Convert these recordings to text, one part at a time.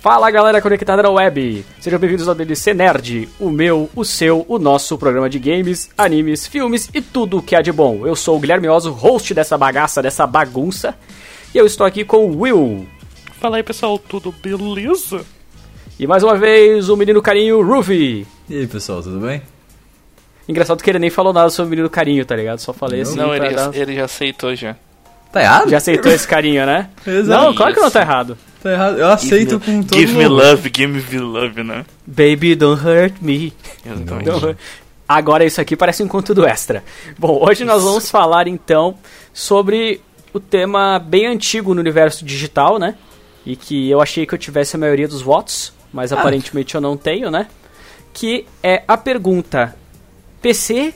Fala galera conectada na web! Sejam bem-vindos ao DLC Nerd, o meu, o seu, o nosso programa de games, animes, filmes e tudo o que há de bom. Eu sou o Guilherme Oso, host dessa bagaça, dessa bagunça, e eu estou aqui com o Will. Fala aí pessoal, tudo beleza? E mais uma vez o menino carinho Ruby. E aí pessoal, tudo bem? Engraçado que ele nem falou nada sobre o menino carinho, tá ligado? Só falei assim. Não, ele, dar- ele já aceitou já. Tá errado? Já aceitou esse carinho, né? Exato. Não, claro que não tá errado. Tá errado. Eu aceito com todo Give me mundo. love, give me love, né? Baby, don't hurt me. Exatamente. Don't hurt- Agora isso aqui parece um conteúdo extra. Bom, hoje nós vamos falar então sobre o tema bem antigo no universo digital, né? E que eu achei que eu tivesse a maioria dos votos, mas Ah. aparentemente eu não tenho, né? Que é a pergunta: PC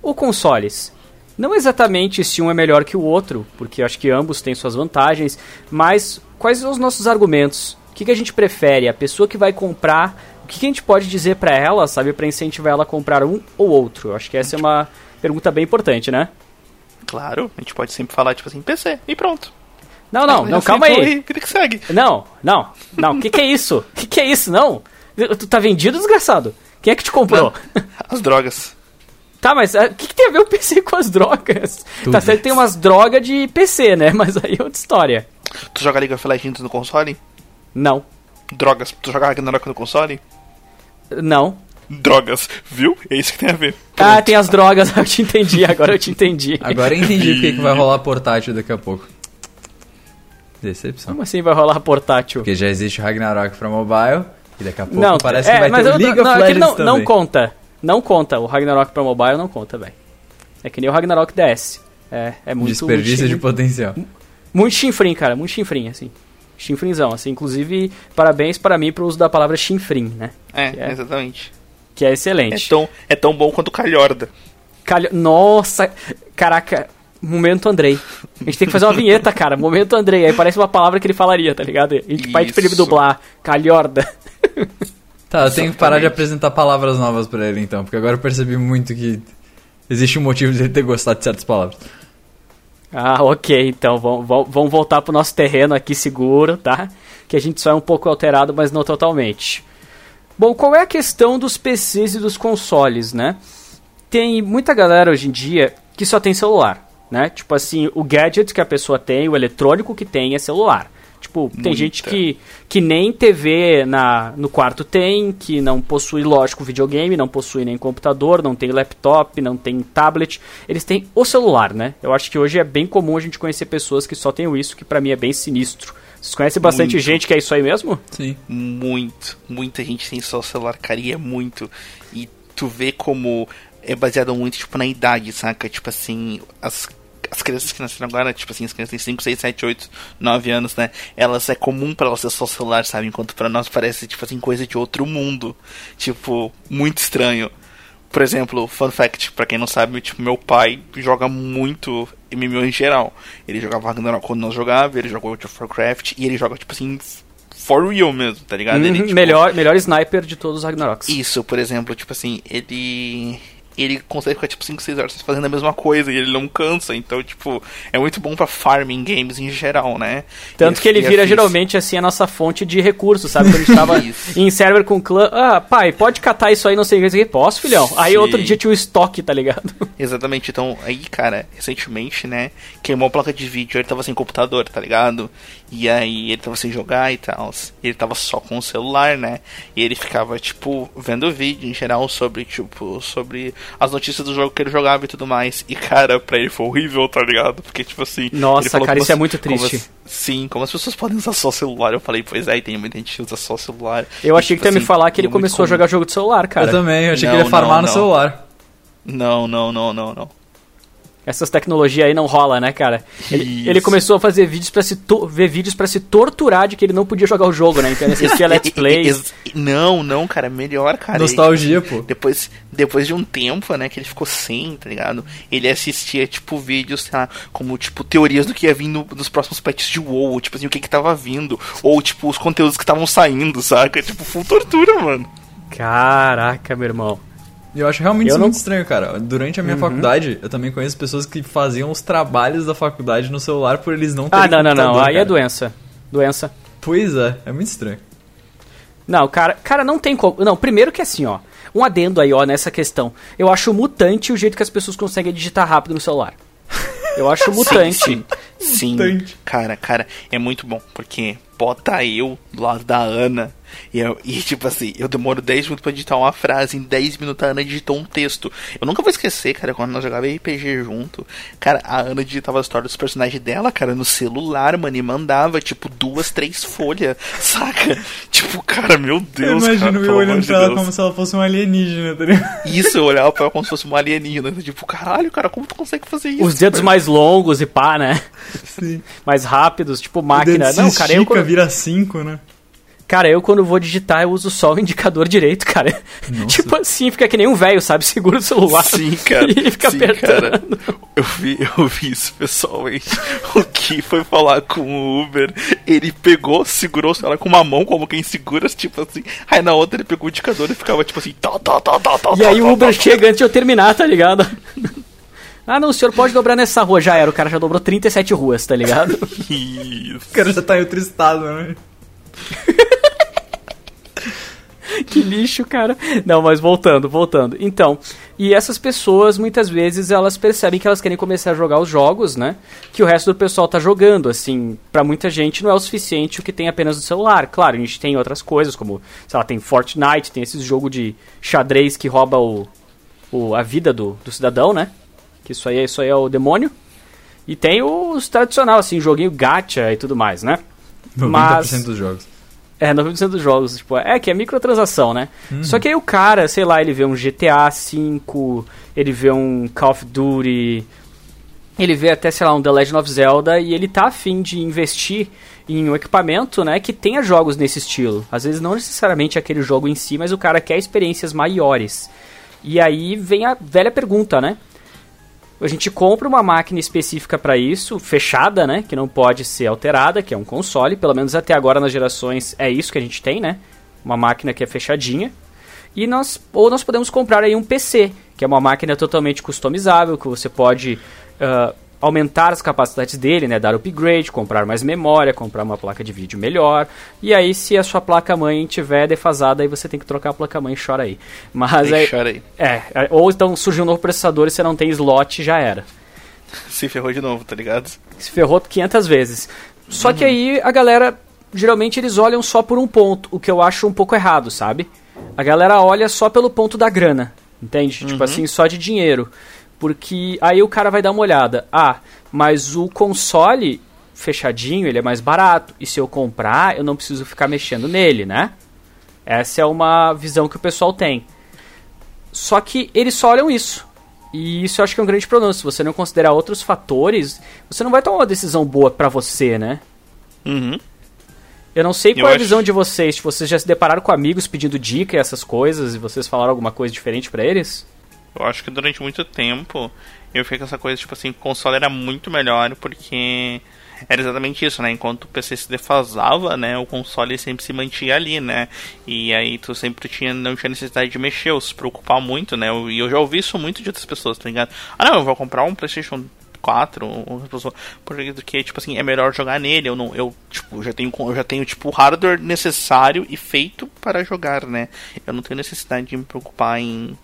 ou consoles? Não exatamente se um é melhor que o outro, porque acho que ambos têm suas vantagens, mas quais são os nossos argumentos? O que, que a gente prefere? A pessoa que vai comprar, o que, que a gente pode dizer pra ela, sabe, Pra incentivar ela a comprar um ou outro? Eu acho que essa é uma pergunta bem importante, né? Claro, a gente pode sempre falar, tipo assim, PC, e pronto. Não, não, não, assim, calma pô, aí. que segue. Não, não, não. O que, que é isso? O que, que é isso? Não. Tu tá vendido, desgraçado? Quem é que te comprou? As drogas. Tá, mas ah, o que, que tem a ver o PC com as drogas? Tudo. Tá certo que tem umas drogas de PC, né? Mas aí é outra história. Tu joga League of Legends no console? Não. Drogas. Tu joga Ragnarok no console? Não. Drogas, viu? É isso que tem a ver. Ah, tem as drogas, eu te entendi, agora eu te entendi. Agora eu entendi porque que vai rolar portátil daqui a pouco. Decepção. Como assim vai rolar portátil? Porque já existe Ragnarok pra mobile e daqui a pouco Não, parece é, que vai mas ter o eu- League não, of é Legends não, não também. conta. Não conta. O Ragnarok pra mobile não conta, velho. É que nem o Ragnarok DS. É, é muito. Desperdício de muito, potencial. muito chinfrim, cara. Muito chinfrim, assim. Chinfrinzão, assim. Inclusive, parabéns para mim pro uso da palavra chinfrim, né? É, É. exatamente. Que é É excelente. tão, é tão bom quanto calhorda. Calho... Nossa, caraca. Momento Andrei. A gente tem que fazer uma vinheta, cara. Momento Andrei. Aí parece uma palavra que ele falaria, tá ligado? A gente ele Isso. dublar. Calhorda. Tá, eu tenho que parar de apresentar palavras novas pra ele então, porque agora eu percebi muito que existe um motivo de ele ter gostado de certas palavras. Ah, ok. Então vamos vamos voltar pro nosso terreno aqui seguro, tá? Que a gente só é um pouco alterado, mas não totalmente. Bom, qual é a questão dos PCs e dos consoles, né? Tem muita galera hoje em dia que só tem celular, né? Tipo assim, o gadget que a pessoa tem, o eletrônico que tem é celular. Tipo, tem Muita. gente que, que nem TV na, no quarto tem, que não possui, lógico, videogame, não possui nem computador, não tem laptop, não tem tablet. Eles têm o celular, né? Eu acho que hoje é bem comum a gente conhecer pessoas que só têm isso, que pra mim é bem sinistro. Vocês conhecem bastante Muito. gente que é isso aí mesmo? Sim. Muito. Muita gente tem só o celular, cara, e é muito. E tu vê como é baseado muito, tipo, na idade, saca? Tipo assim, as, as crianças que nasceram agora, tipo assim, as crianças têm 5, 6, 7, 8, 9 anos, né? Elas é comum pra elas ter só celular, sabe? Enquanto pra nós parece, tipo assim, coisa de outro mundo. Tipo, muito estranho. Por exemplo, fun fact, pra quem não sabe, tipo, meu pai joga muito MMO em geral. Ele jogava Ragnarok quando nós jogava, ele jogou World of Warcraft, e ele joga, tipo assim, for real mesmo, tá ligado? Ele, Uhum, tipo, melhor, melhor sniper de todos os Ragnaroks. Isso, por exemplo, tipo assim, ele. Ele consegue ficar tipo 5, 6 horas fazendo a mesma coisa e ele não cansa. Então, tipo, é muito bom pra farming games em geral, né? Tanto E que ele vira geralmente assim a nossa fonte de recursos, sabe? Quando a gente tava em server com clã, ah, pai, pode catar isso aí, não sei o que, posso, filhão? Aí Sim. outro dia tinha o estoque, tá ligado? Exatamente, então aí, cara, recentemente, né, queimou a placa de vídeo, ele tava sem computador, tá ligado? E aí ele tava sem jogar e tal. Ele tava só com o celular, né? E ele ficava, tipo, vendo vídeo em geral sobre, tipo, sobre as notícias do jogo que ele jogava e tudo mais. E, cara, pra ele foi horrível, tá ligado? Porque, tipo assim. Nossa, ele falou cara, como isso é muito como triste. as- sim, como as pessoas podem usar só o celular. Eu falei, pois é, e tem muita gente que usa só o celular. Eu E, achei tipo que tu ia me assim, falar que ele começou a comum. jogar jogo de celular, cara. Eu também, eu achei Não, que ele ia farmar não, no não. celular. Não, não, não, não, não. Essas tecnologias aí não rola, né, cara? Ele, ele começou a fazer vídeos para se ver vídeos pra se torturar de que ele não podia jogar o jogo, né? Então ele assistia let's play. Não, não, cara, melhor, cara. Nostalgia, Ele, pô. Depois, depois de um tempo, né, que ele ficou sem, tá ligado? Ele assistia, tipo, vídeos, sei lá, como, tipo, teorias do que ia vir no- nos próximos patches de WoW, tipo assim, o que que tava vindo, ou, tipo, os conteúdos que estavam saindo, saca? Tipo, full tortura, mano. Caraca, meu irmão. Eu acho realmente Eu isso não- muito estranho, cara. Durante a minha faculdade, eu também conheço pessoas que faziam os trabalhos da faculdade no celular por eles não terem Ah, não, não, não. Aí é cara. doença. Doença. Pois é, é muito estranho. Não, cara, cara, não tem como. Não, primeiro que assim, ó. Um adendo aí, ó, nessa questão. Eu acho mutante o jeito que as pessoas conseguem digitar rápido no celular. Eu acho mutante. Sim, sim. Mutante. Cara, cara, é muito bom, porque bota eu do lado da Ana. E, eu- e, tipo assim, eu demoro 10 minutos pra digitar uma frase, em 10 minutos a Ana digitou um texto. Eu nunca vou esquecer, cara, quando nós jogávamos RPG junto. Cara, a Ana digitava a história dos personagens dela, cara, no celular, mano, e mandava, tipo, duas, três folhas, saca? Tipo, cara, meu Eu Deus, cara, imagino eu pelo olhando amor de pra ela Deus. como se ela fosse um alienígena, tá ligado? Isso, eu olhava pra ela como se fosse uma alienígena. Tipo, caralho, cara, como tu consegue fazer isso? Os dedos mais longos e pá, né? Sim. Mais rápidos, tipo O máquina. dedo se Não, cara, eu vira cinco, né? Cara, eu quando vou digitar, eu uso só o indicador direito, cara. Nossa. Tipo assim, fica que nem um velho, sabe? Segura o celular. Sim, cara. E fica sim, apertando. cara. Eu vi, eu vi isso pessoalmente. O que foi falar com o Uber, ele pegou, segurou o celular com uma mão, como quem segura, tipo assim. Aí na outra ele pegou o indicador e ficava tipo assim, tá, tá, tá, tá, tá. E aí o Uber chega antes de eu terminar, tá ligado? Ah, não, o senhor pode dobrar nessa rua. Já era, o cara já dobrou 37 ruas, tá ligado? Isso. O cara já tá estado, né? Que lixo, cara. Não, mas voltando, voltando. Então, e essas pessoas, muitas vezes, elas percebem que elas querem começar a jogar os jogos, né? Que o resto do pessoal tá jogando, assim. Pra muita gente não é o suficiente o que tem apenas no celular. Claro, a gente tem outras coisas, como, sei lá, tem Fortnite, tem esses jogo de xadrez que rouba o, o, a vida do, do cidadão, né? Que isso aí, isso aí é o demônio. E tem os tradicional, assim, joguinho gacha e tudo mais, né? 90% Mas- dos jogos. É, 90% dos jogos, tipo, é que é microtransação, né? Só que aí o cara, sei lá, ele vê um GTA V, ele vê um Call of Duty, ele vê até, sei lá, um The Legend of Zelda e ele tá afim de investir em um equipamento, né, que tenha jogos nesse estilo. Às vezes não necessariamente aquele jogo em si, mas o cara quer experiências maiores. E aí vem a velha pergunta, né? A gente compra uma máquina específica para isso, fechada, né? Que não pode ser alterada, que é um console. Pelo menos até agora nas gerações é isso que a gente tem, né? Uma máquina que é fechadinha. E nós, ou nós podemos comprar aí um PC, que é uma máquina totalmente customizável, que você pode ah, aumentar as capacidades dele, né? Dar upgrade, comprar mais memória, comprar uma placa de vídeo melhor. E aí, se a sua placa-mãe tiver defasada, aí você tem que trocar a placa-mãe e chora aí. Mas Aí aí, chora aí. é, é, ou então surgiu um novo processador e você não tem slot, já era. Se ferrou de novo, tá ligado? Se ferrou 500 vezes. Só que aí a galera, geralmente eles olham só por um ponto, o que eu acho um pouco errado, sabe? A galera olha só pelo ponto da grana, entende? Tipo assim, só de dinheiro. Porque aí o cara vai dar uma olhada. Ah, mas o console fechadinho, ele é mais barato. E se eu comprar, eu não preciso ficar mexendo nele, né? Essa é uma visão que o pessoal tem. Só que eles só olham isso. E isso eu acho que é um grande problema. Se você não considerar outros fatores, você não vai tomar uma decisão boa pra você, né? Uhum. Eu não sei Eu qual é a acho- visão de vocês. Tipo, vocês já se depararam com amigos pedindo dica e essas coisas e vocês falaram alguma coisa diferente pra eles? Eu acho que durante muito tempo eu fiquei com essa coisa, tipo assim, o console era muito melhor porque era exatamente isso, né? Enquanto o PC se defasava, né? O console sempre se mantinha ali, né? E aí tu sempre tinha, não tinha necessidade de mexer ou se preocupar muito, né? E eu já ouvi isso muito de outras pessoas, tá ligado? Ah não, eu vou comprar um Playstation 4, ou- ou- porque porque, tipo assim, é melhor jogar nele. Eu não, eu tipo, já tenho, eu já tenho tipo o hardware necessário e feito para jogar, né? Eu não tenho necessidade de me preocupar em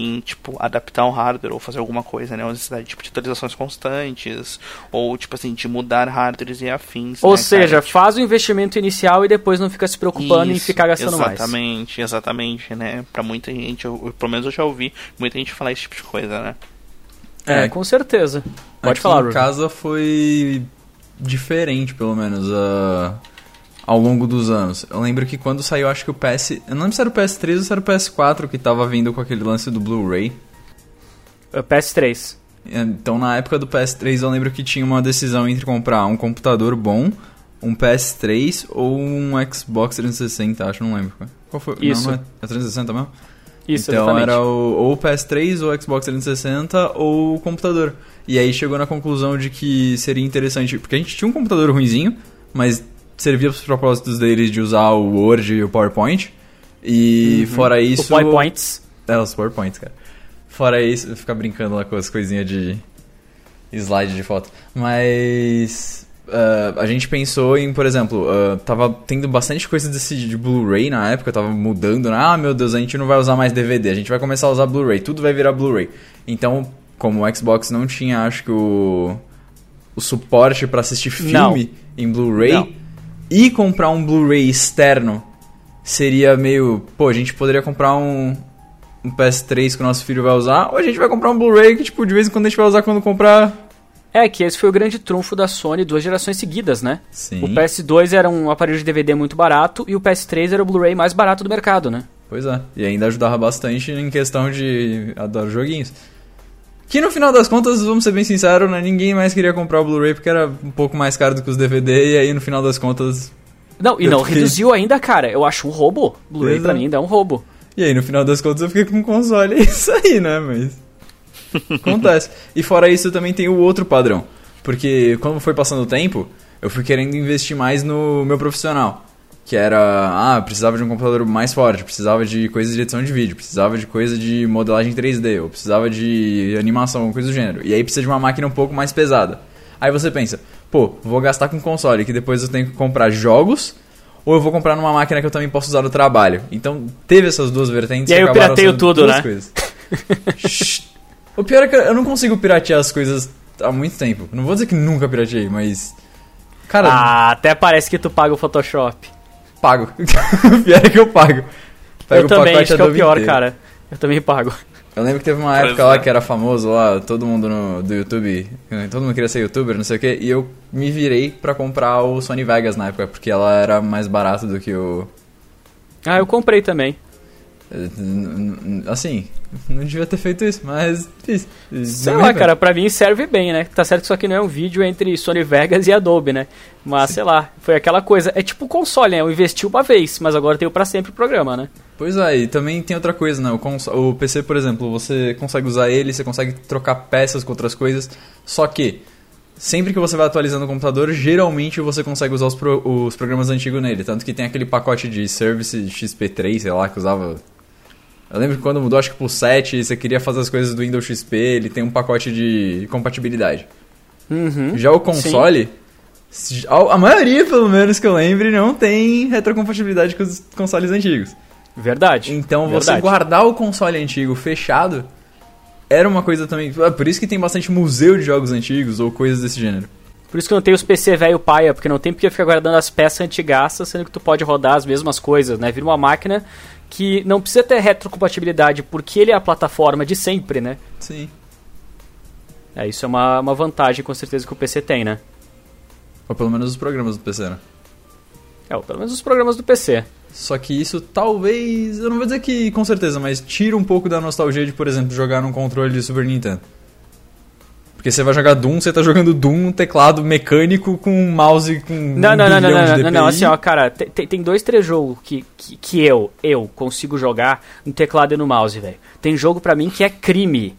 em tipo adaptar o hardware ou fazer alguma coisa, né? Uma necessidade tipo, de atualizações constantes ou tipo assim de mudar hardwares e afins. Ou né, seja, cara? faz o investimento inicial e depois não fica se preocupando em Isso, ficar gastando mais. Exatamente, exatamente, né? Pra muita gente, eu, eu- pelo menos eu já ouvi muita gente falar esse tipo de coisa, né? É, É. com certeza. Pode Aqui falar, em Ruben. casa foi diferente, pelo menos, ah, ao longo dos anos. Eu lembro que quando saiu, acho que o PS... Eu não lembro se era o PS3 ou se era o PS4 que tava vindo com aquele lance do Blu-ray. Uh, PS3. Então, na época do PS3, eu lembro que tinha uma decisão entre comprar um computador bom, um PS3 ou um Xbox 360, acho, não lembro. Qual foi? Isso. Não, não é, é 360 mesmo? Isso, então exatamente. era o, ou o PS3 ou o Xbox 360 ou o computador. E aí chegou na conclusão de que seria interessante, porque a gente tinha um computador ruinzinho, mas servia para os propósitos deles de usar o Word e o PowerPoint. E fora isso... O PowerPoints. É, os PowerPoints, cara. Fora isso, ficar brincando lá com as coisinhas de slide de foto. Mas Uh, a gente pensou em, por exemplo, uh, tava tendo bastante coisa desse de Blu-ray na época, tava mudando, né? Ah, meu Deus, a gente não vai usar mais DVD, a gente vai começar a usar Blu-ray, tudo vai virar Blu-ray. Então, como o Xbox não tinha, acho que o, o suporte para assistir filme não. em Blu-ray e comprar um Blu-ray externo seria meio, pô, a gente poderia comprar um, um PS3 que o nosso filho vai usar, ou a gente vai comprar um Blu-ray que, tipo, de vez em quando a gente vai usar quando comprar é, que esse foi o grande trunfo da Sony duas gerações seguidas, né? Sim. O PS2 era um aparelho de DVD muito barato e o PS3 era o Blu-ray mais barato do mercado, né? Pois é, e ainda ajudava bastante em questão de adoro joguinhos. Que no final das contas, vamos ser bem sinceros, né? ninguém mais queria comprar o Blu-ray porque era um pouco mais caro do que os DVD e aí no final das contas. Não, e não, fiquei... reduziu ainda, cara. Eu acho um roubo. Blu-ray pra mim ainda é um roubo. E aí no final das contas eu fiquei com um console, é isso aí, né? Mas. Acontece. E fora isso, também tem o outro padrão. Porque quando foi passando o tempo, eu fui querendo investir mais no meu profissional. Que era, ah, precisava de um computador mais forte, precisava de coisas de edição de vídeo, precisava de coisa de modelagem 3D, ou precisava de animação, coisa do gênero. E aí precisa de uma máquina um pouco mais pesada. Aí você pensa, pô, vou gastar com console, que depois eu tenho que comprar jogos, ou eu vou comprar numa máquina que eu também posso usar no trabalho. Então teve essas duas vertentes. E aí eu pirateio tudo, né? O pior é que eu não consigo piratear as coisas há muito tempo. Não vou dizer que nunca pirateei, mas. Cara. Ah, até parece que tu paga o Photoshop. Pago. o pior é que eu pago. Pego eu também, acho que é o pior, inteiro. cara. Eu também pago. Eu lembro que teve uma época lá que era famoso lá, todo mundo no, do YouTube, todo mundo queria ser youtuber, não sei o que, e eu me virei pra comprar o Sony Vegas na época, porque ela era mais barata do que o. Ah, eu comprei também. Assim, não devia ter feito isso, mas fiz. Sei lá, cara, pra mim serve bem, né? Tá certo que isso aqui não é um vídeo entre Sony Vegas e Adobe, né? Mas, Sim. sei lá, foi aquela coisa. É tipo o console, né? Eu investi uma vez, mas agora tenho para sempre o programa, né? Pois é, e também tem outra coisa, né? O, o PC, por exemplo, você consegue usar ele, você consegue trocar peças com outras coisas, só que sempre que você vai atualizando o computador, geralmente você consegue usar os, pro, os programas antigos nele. Tanto que tem aquele pacote de Service XP3, sei lá, que usava eu lembro que quando mudou, acho que pro 7, você queria fazer as coisas do Windows XP, ele tem um pacote de compatibilidade. Uhum, Já o console, sim. a maioria, pelo menos que eu lembre, não tem retrocompatibilidade com os consoles antigos. Verdade. Então verdade. você guardar o console antigo fechado era uma coisa também. É por isso que tem bastante museu de jogos antigos ou coisas desse gênero. Por isso que não tem os PC velho paia, porque não tem porque ficar guardando as peças antigaças, sendo que tu pode rodar as mesmas coisas, né? Vira uma máquina que não precisa ter retrocompatibilidade porque ele é a plataforma de sempre, né? Sim. É, isso é uma, uma vantagem com certeza que o PC tem, né? Ou pelo menos os programas do PC, né? É, ou pelo menos os programas do PC. Só que isso talvez, eu não vou dizer que com certeza, mas tira um pouco da nostalgia de, por exemplo, jogar num controle de Super Nintendo. Porque você vai jogar Doom, você tá jogando Doom um teclado mecânico com um mouse com não, um não, não, não, não, não, não, assim, ó, cara, tem, tem dois, três jogos que, que, que, eu, eu consigo jogar no teclado e no mouse, velho. Tem jogo para mim que é crime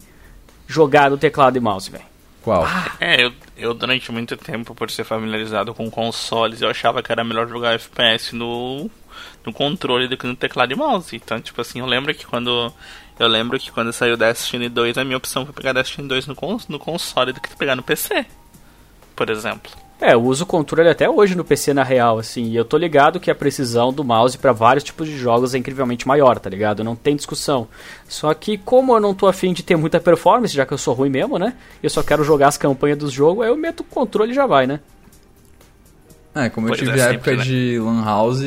jogar no teclado e mouse, velho. Qual? Ah. É, eu, eu durante muito tempo, por ser familiarizado com consoles, eu achava que era melhor jogar FPS no, no controle do que no teclado e mouse. Então, tipo assim, eu lembro que quando eu lembro que quando saiu Destiny 2, a minha opção foi pegar Destiny 2 no, cons no console do que pegar no PC. Por exemplo. É, eu uso o controle até hoje no PC na real, assim, e eu tô ligado que a precisão do mouse para vários tipos de jogos é incrivelmente maior, tá ligado? Não tem discussão. Só que como eu não tô afim de ter muita performance, já que eu sou ruim mesmo, né? Eu só quero jogar as campanhas dos jogos, aí eu meto o controle e já vai, né? É, como eu tive é, a época né? de Lan House,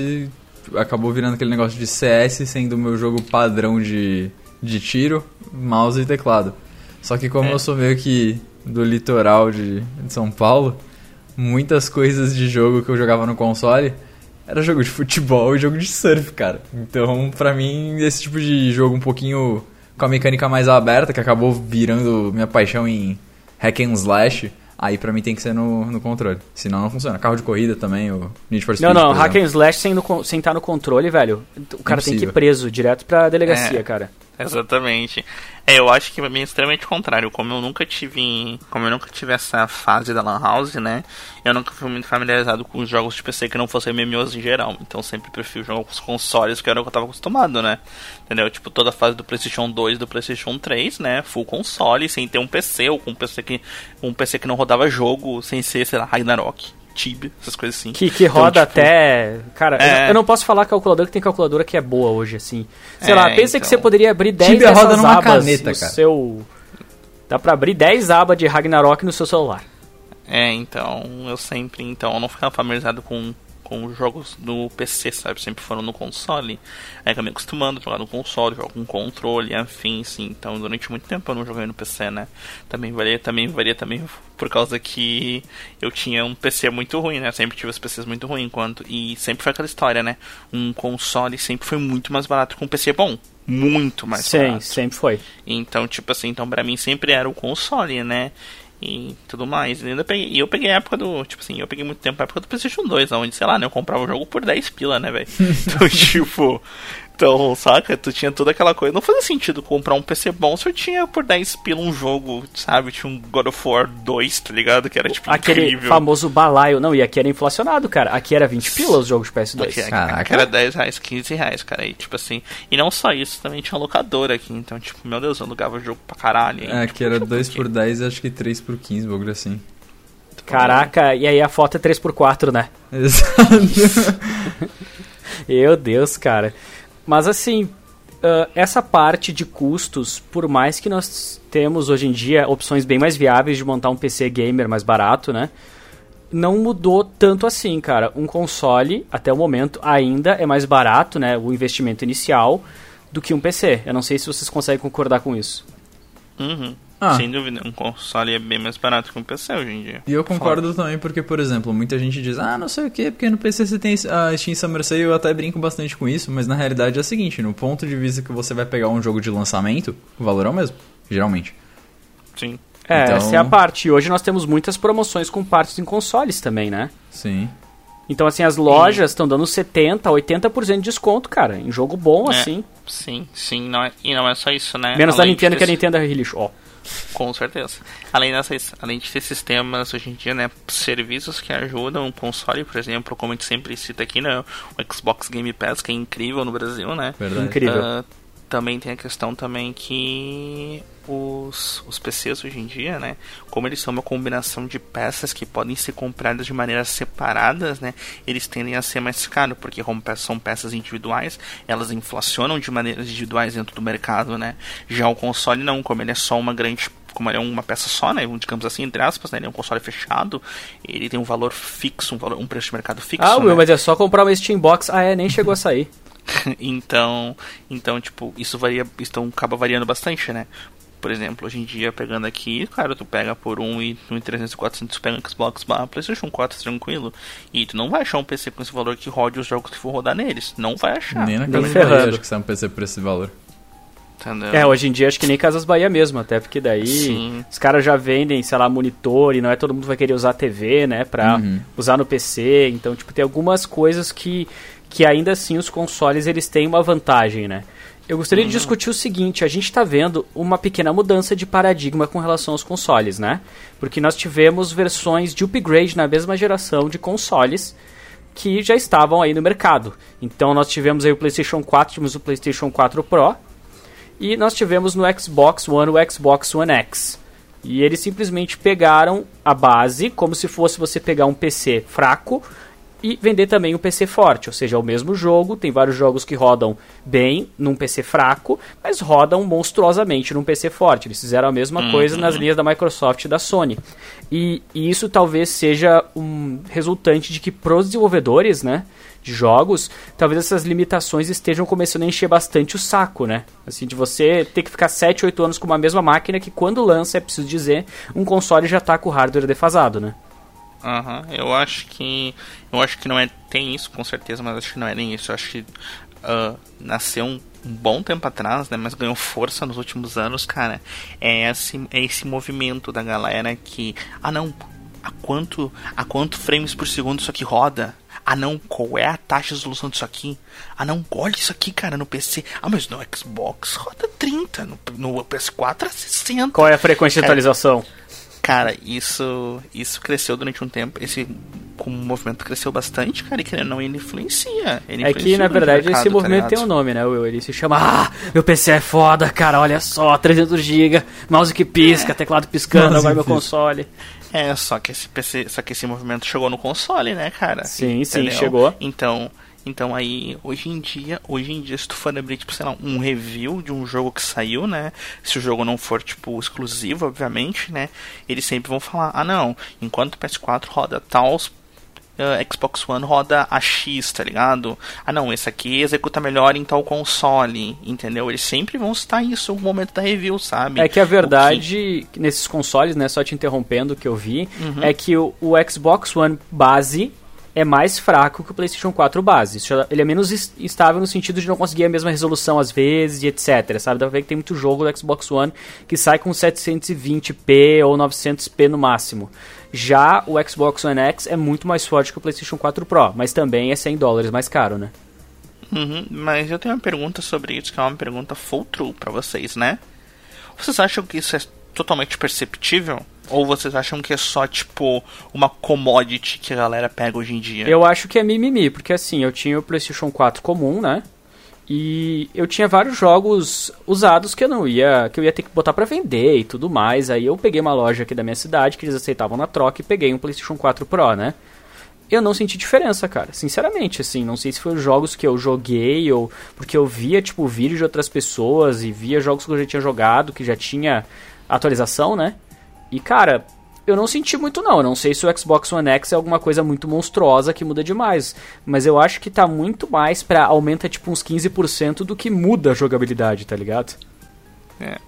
acabou virando aquele negócio de CS sendo o meu jogo padrão de de tiro, mouse e teclado. Só que como é. eu sou meio que do litoral de, de São Paulo, muitas coisas de jogo que eu jogava no console era jogo de futebol e jogo de surf, cara. Então, pra mim, esse tipo de jogo um pouquinho com a mecânica mais aberta, que acabou virando minha paixão em hack and slash, aí pra mim tem que ser no, no controle. Senão não funciona. Carro de corrida também, o Need for Speed. Não, não, hack and slash sem, no, sem estar no controle, velho. O cara tem que ir preso direto pra delegacia, é. cara. Exatamente. É, eu acho que é extremamente contrário. Como eu nunca tive. Como eu nunca tive essa fase da Lan House, né? Eu nunca fui muito familiarizado com os jogos de PC que não fossem MMOs em geral. Então sempre prefiro jogar com os consoles que era o que eu tava acostumado, né? Entendeu? Tipo, toda a fase do Playstation 2 e do Playstation 3, né? Full console, sem ter um PC, ou com um PC que. Um PC que não rodava jogo, sem ser, sei lá, Ragnarok. Tibia, essas coisas assim. Que, que roda Então, tipo, até. Cara, eu É. não- eu não posso falar calculadora que tem calculadora que é boa hoje, assim. Sei É, lá, pensa que então. você poderia abrir 10 Tibia dessas roda numa abas caneta, no cara. seu. Dá pra abrir 10 abas de Ragnarok no seu celular. É, então, eu sempre, então, eu não ficava familiarizado com, com os jogos no PC, sabe? Sempre foram no console. Aí acabei acostumando a jogar no console, jogar com controle, afim, sim. Então, durante muito tempo eu não joguei no PC, né? Também varia, também varia também por causa que eu tinha um PC muito ruim, né? Sempre tive os PCs muito ruins, enquanto e sempre foi aquela história, né? Um console sempre foi muito mais barato que um PC bom. Muito mais Sim, barato. sempre foi. Então, tipo assim, então pra mim sempre era o console, né? E tudo mais. E ainda peguei, eu peguei a época do. Tipo assim, eu peguei muito tempo a época do PlayStation 2, onde, sei lá, né? Eu comprava o jogo por 10 pila, né, velho? Então, tipo. Então, saca? Tu tinha toda aquela coisa. Não fazia sentido comprar um PC bom se eu tinha por 10 pila um jogo, sabe? Tinha um God of War 2, tá ligado? Que era, tipo, Aquele incrível. famoso balaio. Não, e aqui era inflacionado, cara. Aqui era 20 pila os jogos de PS2. Aqui, Caraca. aqui era 10 reais, 15 reais, cara. E tipo assim. E não só isso, também tinha locadora aqui. Então, tipo, meu Deus, eu alugava jogo pra caralho. É, tipo, que era tipo, 2 aqui. por 10 acho que 3 por 15, bagulho assim. Caraca, e aí a foto é 3x4, né? Exato. Meu Deus, cara. Mas assim, ah, essa parte de custos, por mais que nós temos hoje em dia opções bem mais viáveis de montar um PC gamer mais barato, né? Não mudou tanto assim, cara. Um console, até o momento, ainda é mais barato, né? O investimento inicial, do que um PC. Eu não sei se vocês conseguem concordar com isso. Uhum. Ah. Sem dúvida, um console é bem mais barato que um PC hoje em dia. E eu concordo também porque, por exemplo, muita gente diz, ah, não sei o que, porque no PC você tem a Steam Summer Sale, eu até brinco bastante com isso, mas na realidade é o seguinte, no ponto de vista que você vai pegar um jogo de lançamento, o valor é o mesmo, geralmente. Sim. É, Então- essa é a parte. E hoje nós temos muitas promoções com partes em consoles também, né? Sim. Então, assim, as lojas estão dando 70%, 80% de desconto, cara. Em jogo bom, É. assim. Sim, sim, não é, e não é só isso, né? Menos da Além de Nintendo, que a Nintendo é lixo. Ó. Com certeza. Além, dessas, além de ter sistemas hoje em dia, né? Serviços que ajudam o console, por exemplo, como a gente sempre cita aqui, né? O Xbox Game Pass, que é incrível no Brasil, né? Verdade. Incrível. Ah, também tem a questão também que os, os PCs hoje em dia, né? Como eles são uma combinação de peças que podem ser compradas de maneiras separadas, né? Eles tendem a ser mais caros, porque como são peças individuais, elas inflacionam de maneiras individuais dentro do mercado, né? Já o console não, como ele é só uma grande como ele é uma peça só, né, digamos assim, entre aspas, né, ele é um console fechado, ele tem um valor fixo, um, valor, um preço de mercado fixo, Ah, né? Will, mas é só comprar uma Steam Box. Ah, é, nem chegou a sair. então, então, tipo, isso varia, então acaba variando bastante, né? Por exemplo, hoje em dia, pegando aqui, cara, tu pega por 1 e 1 e 300 400, tu pega Xbox barra PlayStation 4 tranquilo, e tu não vai achar um PC com esse valor que rode os jogos que for rodar neles. Não vai achar. Nem na nem Casa acho que sai um PC por esse valor. Entendeu? É, hoje em dia acho que nem Casas Bahia mesmo, até porque daí Sim. os caras já vendem, sei lá, monitor e não é todo mundo vai querer usar a TV, né, pra Uhum. usar no PC. Então, tipo, tem algumas coisas que, que ainda assim os consoles eles têm uma vantagem, né. Eu gostaria de discutir o seguinte, a gente está vendo uma pequena mudança de paradigma com relação aos consoles, né? Porque nós tivemos versões de upgrade na mesma geração de consoles que já estavam aí no mercado. Então nós tivemos aí o PlayStation 4, tivemos o PlayStation 4 Pro, e nós tivemos no Xbox One o Xbox One X. E eles simplesmente pegaram a base, como se fosse você pegar um PC fraco e vender também um PC forte. Ou seja, é o mesmo jogo, tem vários jogos que rodam bem num PC fraco, mas rodam monstruosamente num PC forte. Eles fizeram a mesma coisa nas linhas da Microsoft e da Sony. E, e isso talvez seja um resultante de que pros desenvolvedores, né? de jogos, talvez essas limitações estejam começando a encher bastante o saco, né? Assim, de você ter que ficar 7, 8 anos com uma mesma máquina que quando lança, é preciso dizer, um console já tá com o hardware defasado, né? Aham, eu acho que. Eu acho que não é. Tem isso com certeza, mas acho que não é nem isso. Eu acho que ah, nasceu um, um bom tempo atrás, né? Mas ganhou força nos últimos anos, cara. É esse, é esse movimento da galera que. Ah não, a quanto, a quanto frames por segundo isso aqui roda? Ah não, qual é a taxa de resolução disso aqui? Ah não, olha isso aqui, cara, no PC. Ah, mas no Xbox roda 30, no, no PS4 é 60. Qual é a frequência de Cara, atualização? Cara, isso isso cresceu durante um tempo. Esse como o movimento cresceu bastante, cara, e querendo ou não, ele influencia. Ele É que, influencia na o verdade, mercado, esse tá movimento ligado? tem um nome, né, Will? Ele se chama Ah, meu PC é foda, cara, olha só, 300GB, mouse que pisca, teclado piscando, agora que meu pisca. console. É, só que esse PC, só que esse movimento chegou no console, né, cara? Sim, sim, Entendeu? chegou. Então, então aí, hoje em dia, hoje em dia, se tu for abrir, tipo, sei lá, um review de um jogo que saiu, né? Se o jogo não for, tipo, exclusivo, obviamente, né? Eles sempre vão falar, ah não, enquanto o PS4 roda tal, eh, Xbox One roda a X, tá ligado? Ah não, esse aqui executa melhor em tal console, entendeu? Eles sempre vão citar isso no momento da review, sabe? É que a verdade, nesses consoles, né, só te interrompendo, que eu vi, Uhum. é que o, o Xbox One base é mais fraco que o PlayStation 4 base. Ele é menos estável no sentido de não conseguir a mesma resolução às vezes e etc. Sabe? Dá pra ver que tem muito jogo do Xbox One que sai com 720p ou 900p no máximo. Já o Xbox One X é muito mais forte que o PlayStation 4 Pro, mas também é 100 dólares mais caro, né? Uhum, mas eu tenho uma pergunta sobre isso, que é uma pergunta full true pra vocês, né? Vocês acham que isso é totalmente perceptível? Ou vocês acham que é só, tipo, uma commodity que a galera pega hoje em dia? Eu acho que é mimimi, porque assim, eu tinha o PlayStation 4 comum, né? E eu tinha vários jogos usados que eu não ia, que eu ia ter que botar pra vender e tudo mais. Aí eu peguei uma loja aqui da minha cidade que eles aceitavam na troca e peguei um PlayStation 4 Pro, né? Eu não senti diferença, cara. Sinceramente, assim, não sei se foi os jogos que eu joguei ou porque eu via tipo vídeo de outras pessoas e via jogos que eu já tinha jogado, que já tinha atualização, né? E cara, eu não senti muito não. Eu não sei se o Xbox One X é alguma coisa muito monstruosa que muda demais, mas eu acho que tá muito mais pra aumenta tipo uns 15% do que muda a jogabilidade, tá ligado? É.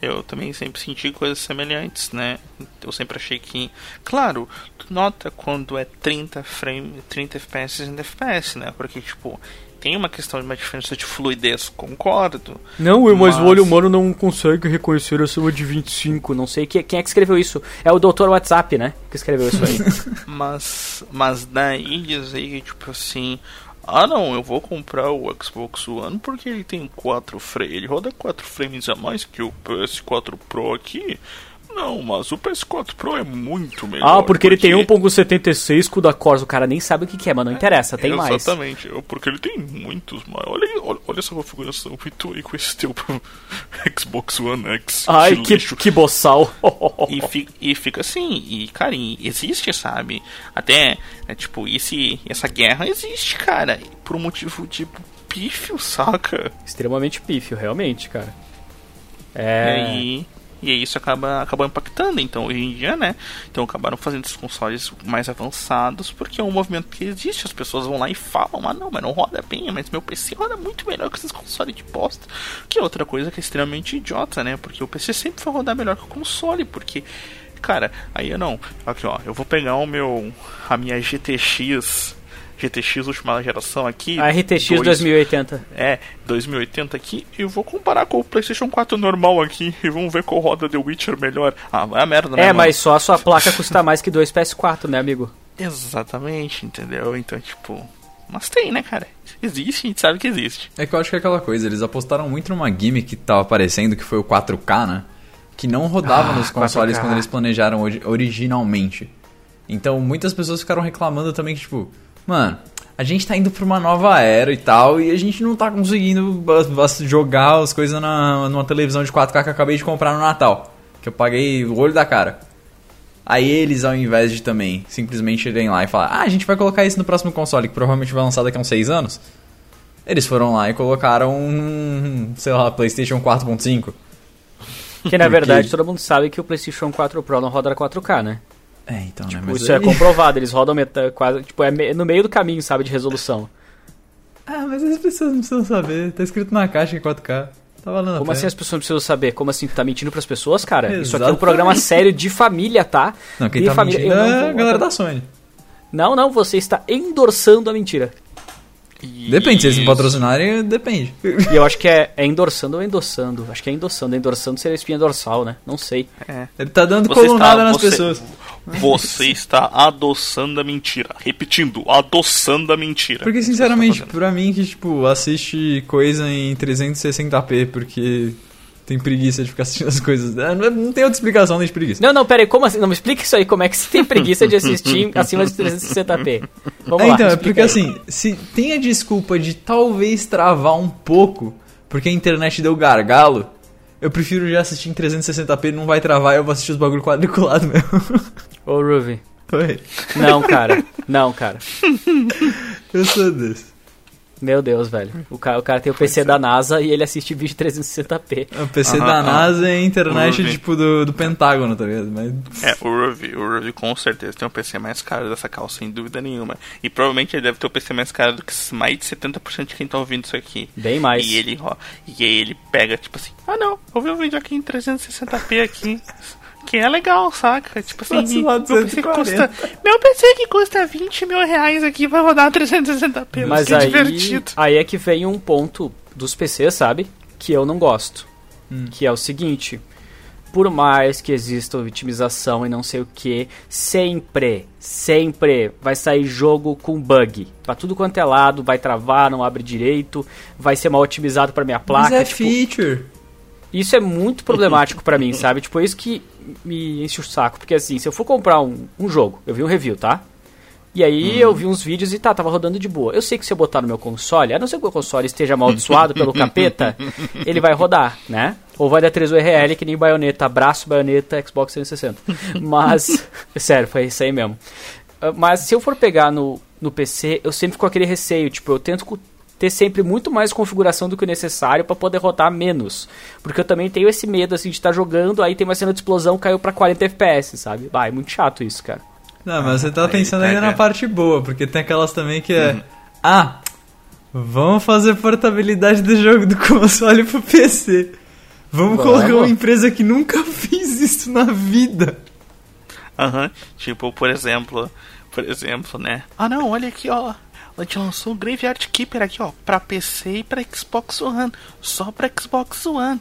Eu também sempre senti coisas semelhantes, né? Eu sempre achei que. Claro, tu nota quando é 30 frame, 30 FPS e 60 FPS, né? Porque, tipo, tem uma questão de uma diferença de fluidez, concordo. Não, mas o olho humano não consegue reconhecer acima de 25. Não sei quem, é que escreveu isso. É o Dr. WhatsApp, né? Que escreveu isso aí. Mas, mas daí dizer que, tipo assim, ah não, eu vou comprar o Xbox One porque ele tem 4 frames, ele roda 4 frames a mais que o PS4 Pro aqui. Não, mas o PS4 Pro é muito melhor. ah, porque ele tem 1.76 com o da Corsa. O cara nem sabe o que, que é, mas não interessa, tem mais. Exatamente, porque ele tem muitos mais. Olha, olha, olha essa configuração, e tu aí com esse teu Xbox One X. Ai, que, lixo. que boçal. E fica, e fica assim, e cara, e existe, sabe? Até, é, tipo, esse, essa guerra existe, cara, por um motivo, tipo, pífio, saca? Extremamente pífio, realmente, cara. E É. aí, e isso acaba, acaba impactando, então, hoje em dia, né? Então acabaram fazendo esses consoles mais avançados, porque é um movimento que existe, as pessoas vão lá e falam, ah não, mas não roda bem, mas meu PC roda muito melhor que esses consoles de bosta. Que é outra coisa que é extremamente idiota, né? Porque o PC sempre vai rodar melhor que o console, porque. Cara, aí eu não. Aqui ó, eu vou pegar o meu. a minha GTX. GTX última geração aqui. A RTX dois- 2080. é, 2080 aqui, e eu vou comparar com o PlayStation 4 normal aqui, e vamos ver qual roda The Witcher melhor. Ah, vai a merda, né? É, mano? mas só a sua placa custa mais que dois PS4, né, amigo? Exatamente, entendeu? Então, tipo. Mas tem, né, cara? Existe, a gente sabe que existe. É que eu acho que é aquela coisa, eles apostaram muito numa gimmick que tava aparecendo, que foi o 4K, né? Que não rodava Ah, nos consoles 4K. quando eles planejaram ori- originalmente. Então muitas pessoas ficaram reclamando também que, tipo, mano, a gente tá indo pra uma nova era e tal, e a gente não tá conseguindo jogar as coisas na, numa televisão de 4K que eu acabei de comprar no Natal. Que eu paguei o olho da cara. Aí eles, ao invés de também simplesmente irem lá e falar, ah, a gente vai colocar isso no próximo console, que provavelmente vai lançar daqui a uns 6 anos. Eles foram lá e colocaram um, sei lá, PlayStation 4.5. Que na Porque- verdade todo mundo sabe que o PlayStation 4 Pro não roda 4K, né? É, então, né? Tipo, Mas isso aí- é comprovado, eles rodam meta, quase, tipo, é me- no meio do caminho, sabe, de resolução. Ah, mas as pessoas não precisam saber. Tá escrito na caixa que é 4K. Tá valendo a Como assim as pessoas não precisam saber? Como assim, tu tá mentindo pras pessoas, cara? Isso aqui é um Exatamente. programa sério de família, tá? Não, quem de tá família. mentindo é a galera da Sony. Não, não, você está endossando a mentira. Depende, se eles me patrocinarem, depende. E eu acho que é, é endossando ou endossando. Acho que é endossando. Endossando seria espinha dorsal, né? Não sei. É. Ele tá dando Você colunada está- nas você- pessoas. Você está adoçando a mentira. Repetindo, adoçando a mentira. Porque, sinceramente, tá pra mim que, tipo, assiste coisa em 360p, porque tem preguiça de ficar assistindo as coisas. É, Não, não tem outra explicação nem de preguiça. Não, não, pera aí, como assim? Não, me explica isso aí, como é que você tem preguiça de assistir acima de 360p? Vamos É, lá, então, é porque aí. assim, se tem a desculpa de talvez travar um pouco, porque a internet deu gargalo, eu prefiro já assistir em 360p, não vai travar, eu vou assistir os bagulho quadriculado mesmo. Ô, Ruby. Oi, Não, cara. Não, cara. eu sou desse. Meu Deus, velho. O cara, o cara tem o PC da NASA e ele assiste vídeo 360p. O PC Aham, da. NASA é a internet, Ruby. tipo, do, do Pentágono, tá ligado? Mas É, o Ruby, o Ruby com certeza tem um PC mais caro dessa calça, sem dúvida nenhuma. E provavelmente ele deve ter um PC mais caro do que mais de 70% de quem tá ouvindo isso aqui. Bem mais. E ele, ó, e aí ele pega, tipo assim, ah não, eu vi um vídeo aqui em 360p aqui. Que é legal, saca? Tipo assim, lá meu PC, que 240. custa, meu PC que custa 20 mil reais aqui vai rodar 360p. Mas que aí, divertido. aí é que vem um ponto dos PCs, sabe? Que eu não gosto. Que é o seguinte. Por mais que exista otimização e não sei o que, sempre, sempre vai sair jogo com bug. Pra tudo quanto é lado, vai travar, não abre direito, vai ser mal otimizado pra minha placa. Mas é tipo, feature. isso é muito problemático pra mim, sabe? Tipo, é isso que me enche o saco. Porque assim, se eu for comprar um, um jogo, eu vi um review, tá? E aí eu vi uns vídeos e tá, tava rodando de boa. Eu sei que se eu botar no meu console, a não ser que o meu console esteja amaldiçoado pelo capeta, ele vai rodar, né? Ou vai dar 3 URL que nem baioneta, abraço, baioneta, Xbox 360. Mas, sério, foi isso aí mesmo. Ah, Mas se eu for pegar no, no PC, eu sempre fico com aquele receio, tipo, eu tento ter sempre muito mais configuração do que o necessário pra poder rodar menos. Porque eu também tenho esse medo, assim, de estar jogando, aí tem uma cena de explosão, caiu pra 40 FPS, sabe? Vai, é muito chato isso, cara. Não, mas você tá pensando ainda na parte boa, porque tem aquelas também que é. Ah, vamos fazer portabilidade do jogo do console pro PC. Vamos, Vamos. colocar uma empresa que nunca fez isso na vida. Aham, tipo, por exemplo, por exemplo, né? Ah não, olha aqui, ó. A gente lançou o Graveyard Keeper aqui, ó, pra PC e pra Xbox One. Só pra Xbox One.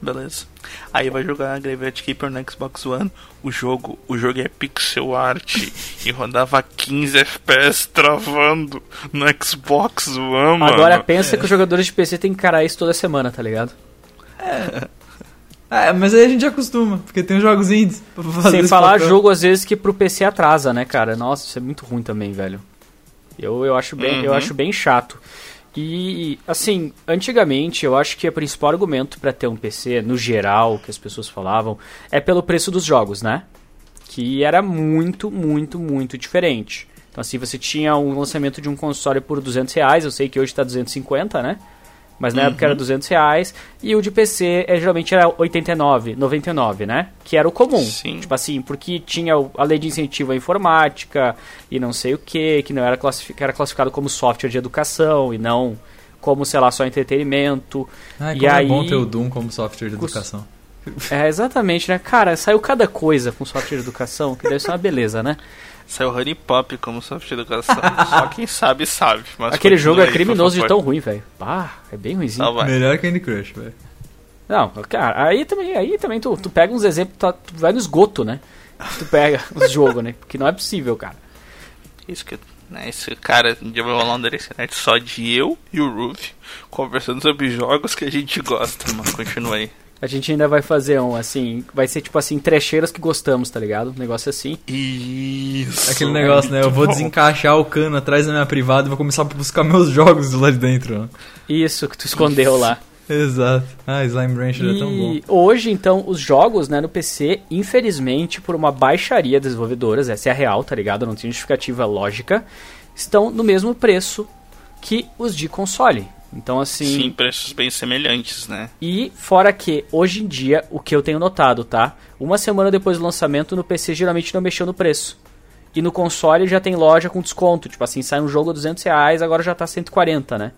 Beleza. Aí vai jogar Graveyard Keeper no Xbox One. O jogo, o jogo é pixel art e rodava 15 FPS travando no Xbox One, mano. Agora pensa que os jogadores de PC têm que encarar isso toda semana, tá ligado? É, mas aí a gente acostuma, porque tem os jogos indies pra fazer Sem falar papel. jogo, às vezes, que pro PC atrasa, né, cara? Nossa, isso é muito ruim também, velho. Eu, eu, acho, bem, eu Uhum. acho bem chato. E, assim, antigamente, eu acho que o principal argumento pra ter um PC, no geral, que as pessoas falavam, é pelo preço dos jogos, né? Que era muito, muito, muito diferente. Então, assim, você tinha um lançamento de um console por 200 reais, eu sei que hoje tá 250, né? Mas na época era 200 reais. E o de PC é, geralmente era 89, 99, né? Que era o comum. Sim. Tipo assim, porque tinha a lei de incentivo à informática e não sei o que, que não era, que era classificado como software de educação e não como, sei lá, só entretenimento. Ai, e como aí, é bom ter o Doom como software de educação. É, exatamente, né? Cara, saiu cada coisa com software de educação, que deve ser uma beleza, né? Saiu Honey Pop como software de educação. Só quem sabe, sabe. Mas Aquele jogo é aí, criminoso de tão ruim, velho. Ah, é bem ruimzinho. Vai. Melhor que Candy Crush, velho. Não, cara, aí também, aí também tu, tu pega uns exemplos, tá- tu vai no esgoto, né? Tu pega os jogos, né? Porque não é possível, cara. Isso que, né, esse cara, um dia vai rolar um internet só de eu e o Ruth conversando sobre jogos que a gente gosta, mas continua aí. A gente ainda vai fazer um, assim, vai ser tipo assim, trecheiras que gostamos, tá ligado? Um negócio assim. Isso. Aquele negócio, né? Eu vou desencaixar o cano atrás da minha privada e vou começar a buscar meus jogos do lado de dentro. Né? Isso que tu escondeu lá. Exato. Ah, Slime Rancher é tão bom. E hoje, então, os jogos, né, no PC, infelizmente, por uma baixaria das desenvolvedoras, essa é a real, tá ligado? Não tem justificativa lógica, estão no mesmo preço que os de console. Então, assim. Sim, preços bem semelhantes, né? E fora que, hoje em dia, o que eu tenho notado, tá? Uma semana depois do lançamento, no PC geralmente não mexeu no preço. E no console já tem loja com desconto. Tipo assim, sai um jogo a 200 reais, agora já tá 140, né?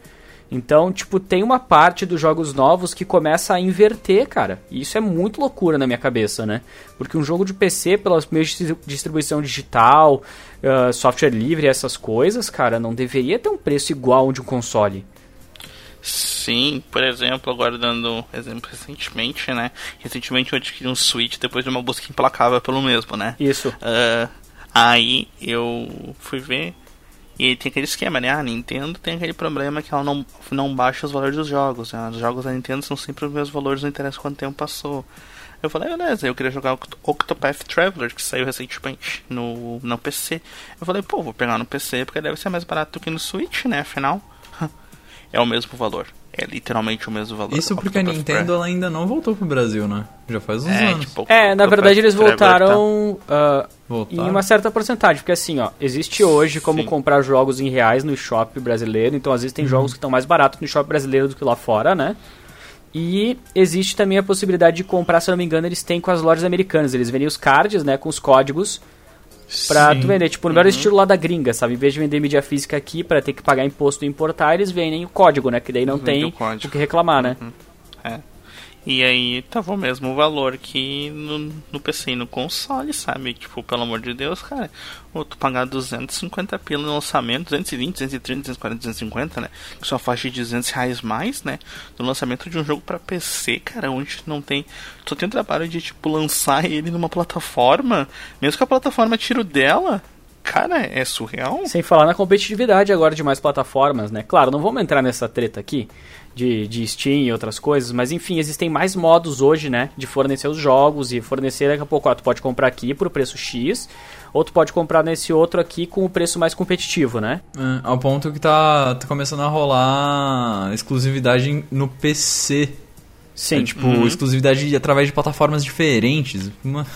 Então, tipo, tem uma parte dos jogos novos que começa a inverter, cara. E isso é muito loucura na minha cabeça, né? Porque um jogo de PC, pelos meios de distri- distribuição digital, ah, software livre, essas coisas, cara, não deveria ter um preço igual ao de um console. Sim, por exemplo, agora dando exemplo recentemente, né? Recentemente eu adquiri um Switch depois de uma busca implacável pelo mesmo, né? Isso. Ah, aí eu fui ver E tem aquele esquema, né? A Nintendo tem aquele problema que ela não, não baixa os valores dos jogos. Né? Os jogos da Nintendo são sempre os mesmos valores, não interessa quanto tempo passou. Eu falei, beleza, eu queria jogar Octopath Traveler, que saiu recentemente no, no PC. Eu falei, pô, vou pegar no PC porque deve ser mais barato do que no Switch, né? Afinal, é o mesmo valor. É literalmente o mesmo valor. Isso porque a Nintendo ela ainda não voltou pro Brasil, né? Já faz uns é, anos. Tipo, é, na verdade eles voltaram, tá... uh, em uma certa porcentagem. Porque assim, ó, existe hoje como Sim. comprar jogos em reais no shopping brasileiro. Então às vezes tem uhum. jogos que estão mais baratos no shopping brasileiro do que lá fora, né? E existe também a possibilidade de comprar, se eu não me engano, eles têm com as lojas americanas. Eles vendem os cards, né, com os códigos pra Sim. tu vender. Tipo, no melhor uhum. estilo lá da gringa, sabe? Em vez de vender mídia física aqui para ter que pagar imposto e importar, eles vendem o código, né? Que daí não tem o, o, que reclamar, né? Uhum. É. E aí tava o mesmo valor que no, no PC e no console, sabe? Tipo, pelo amor de Deus, cara. Ou tu pagar 250 pila no lançamento, 220, 230, 240, 250, né? Que a faixa de 200 reais mais, né? No lançamento de um jogo para PC, cara, onde não tem. Tu tem o trabalho de, tipo, lançar ele numa plataforma, mesmo que a plataforma tire o dela, Cara, é surreal. Sem falar na competitividade agora de mais plataformas, né? Claro, não vamos entrar nessa treta aqui de, de Steam e outras coisas, mas enfim, existem mais modos hoje, né? De fornecer os jogos e fornecer daqui a pouco, ó, tu pode comprar aqui por preço X, ou tu pode comprar nesse outro aqui com o preço mais competitivo, né? É, ao ponto que tá, tá começando a rolar exclusividade no PC. Sim. É, tipo, uhum. exclusividade através de plataformas diferentes. Uma...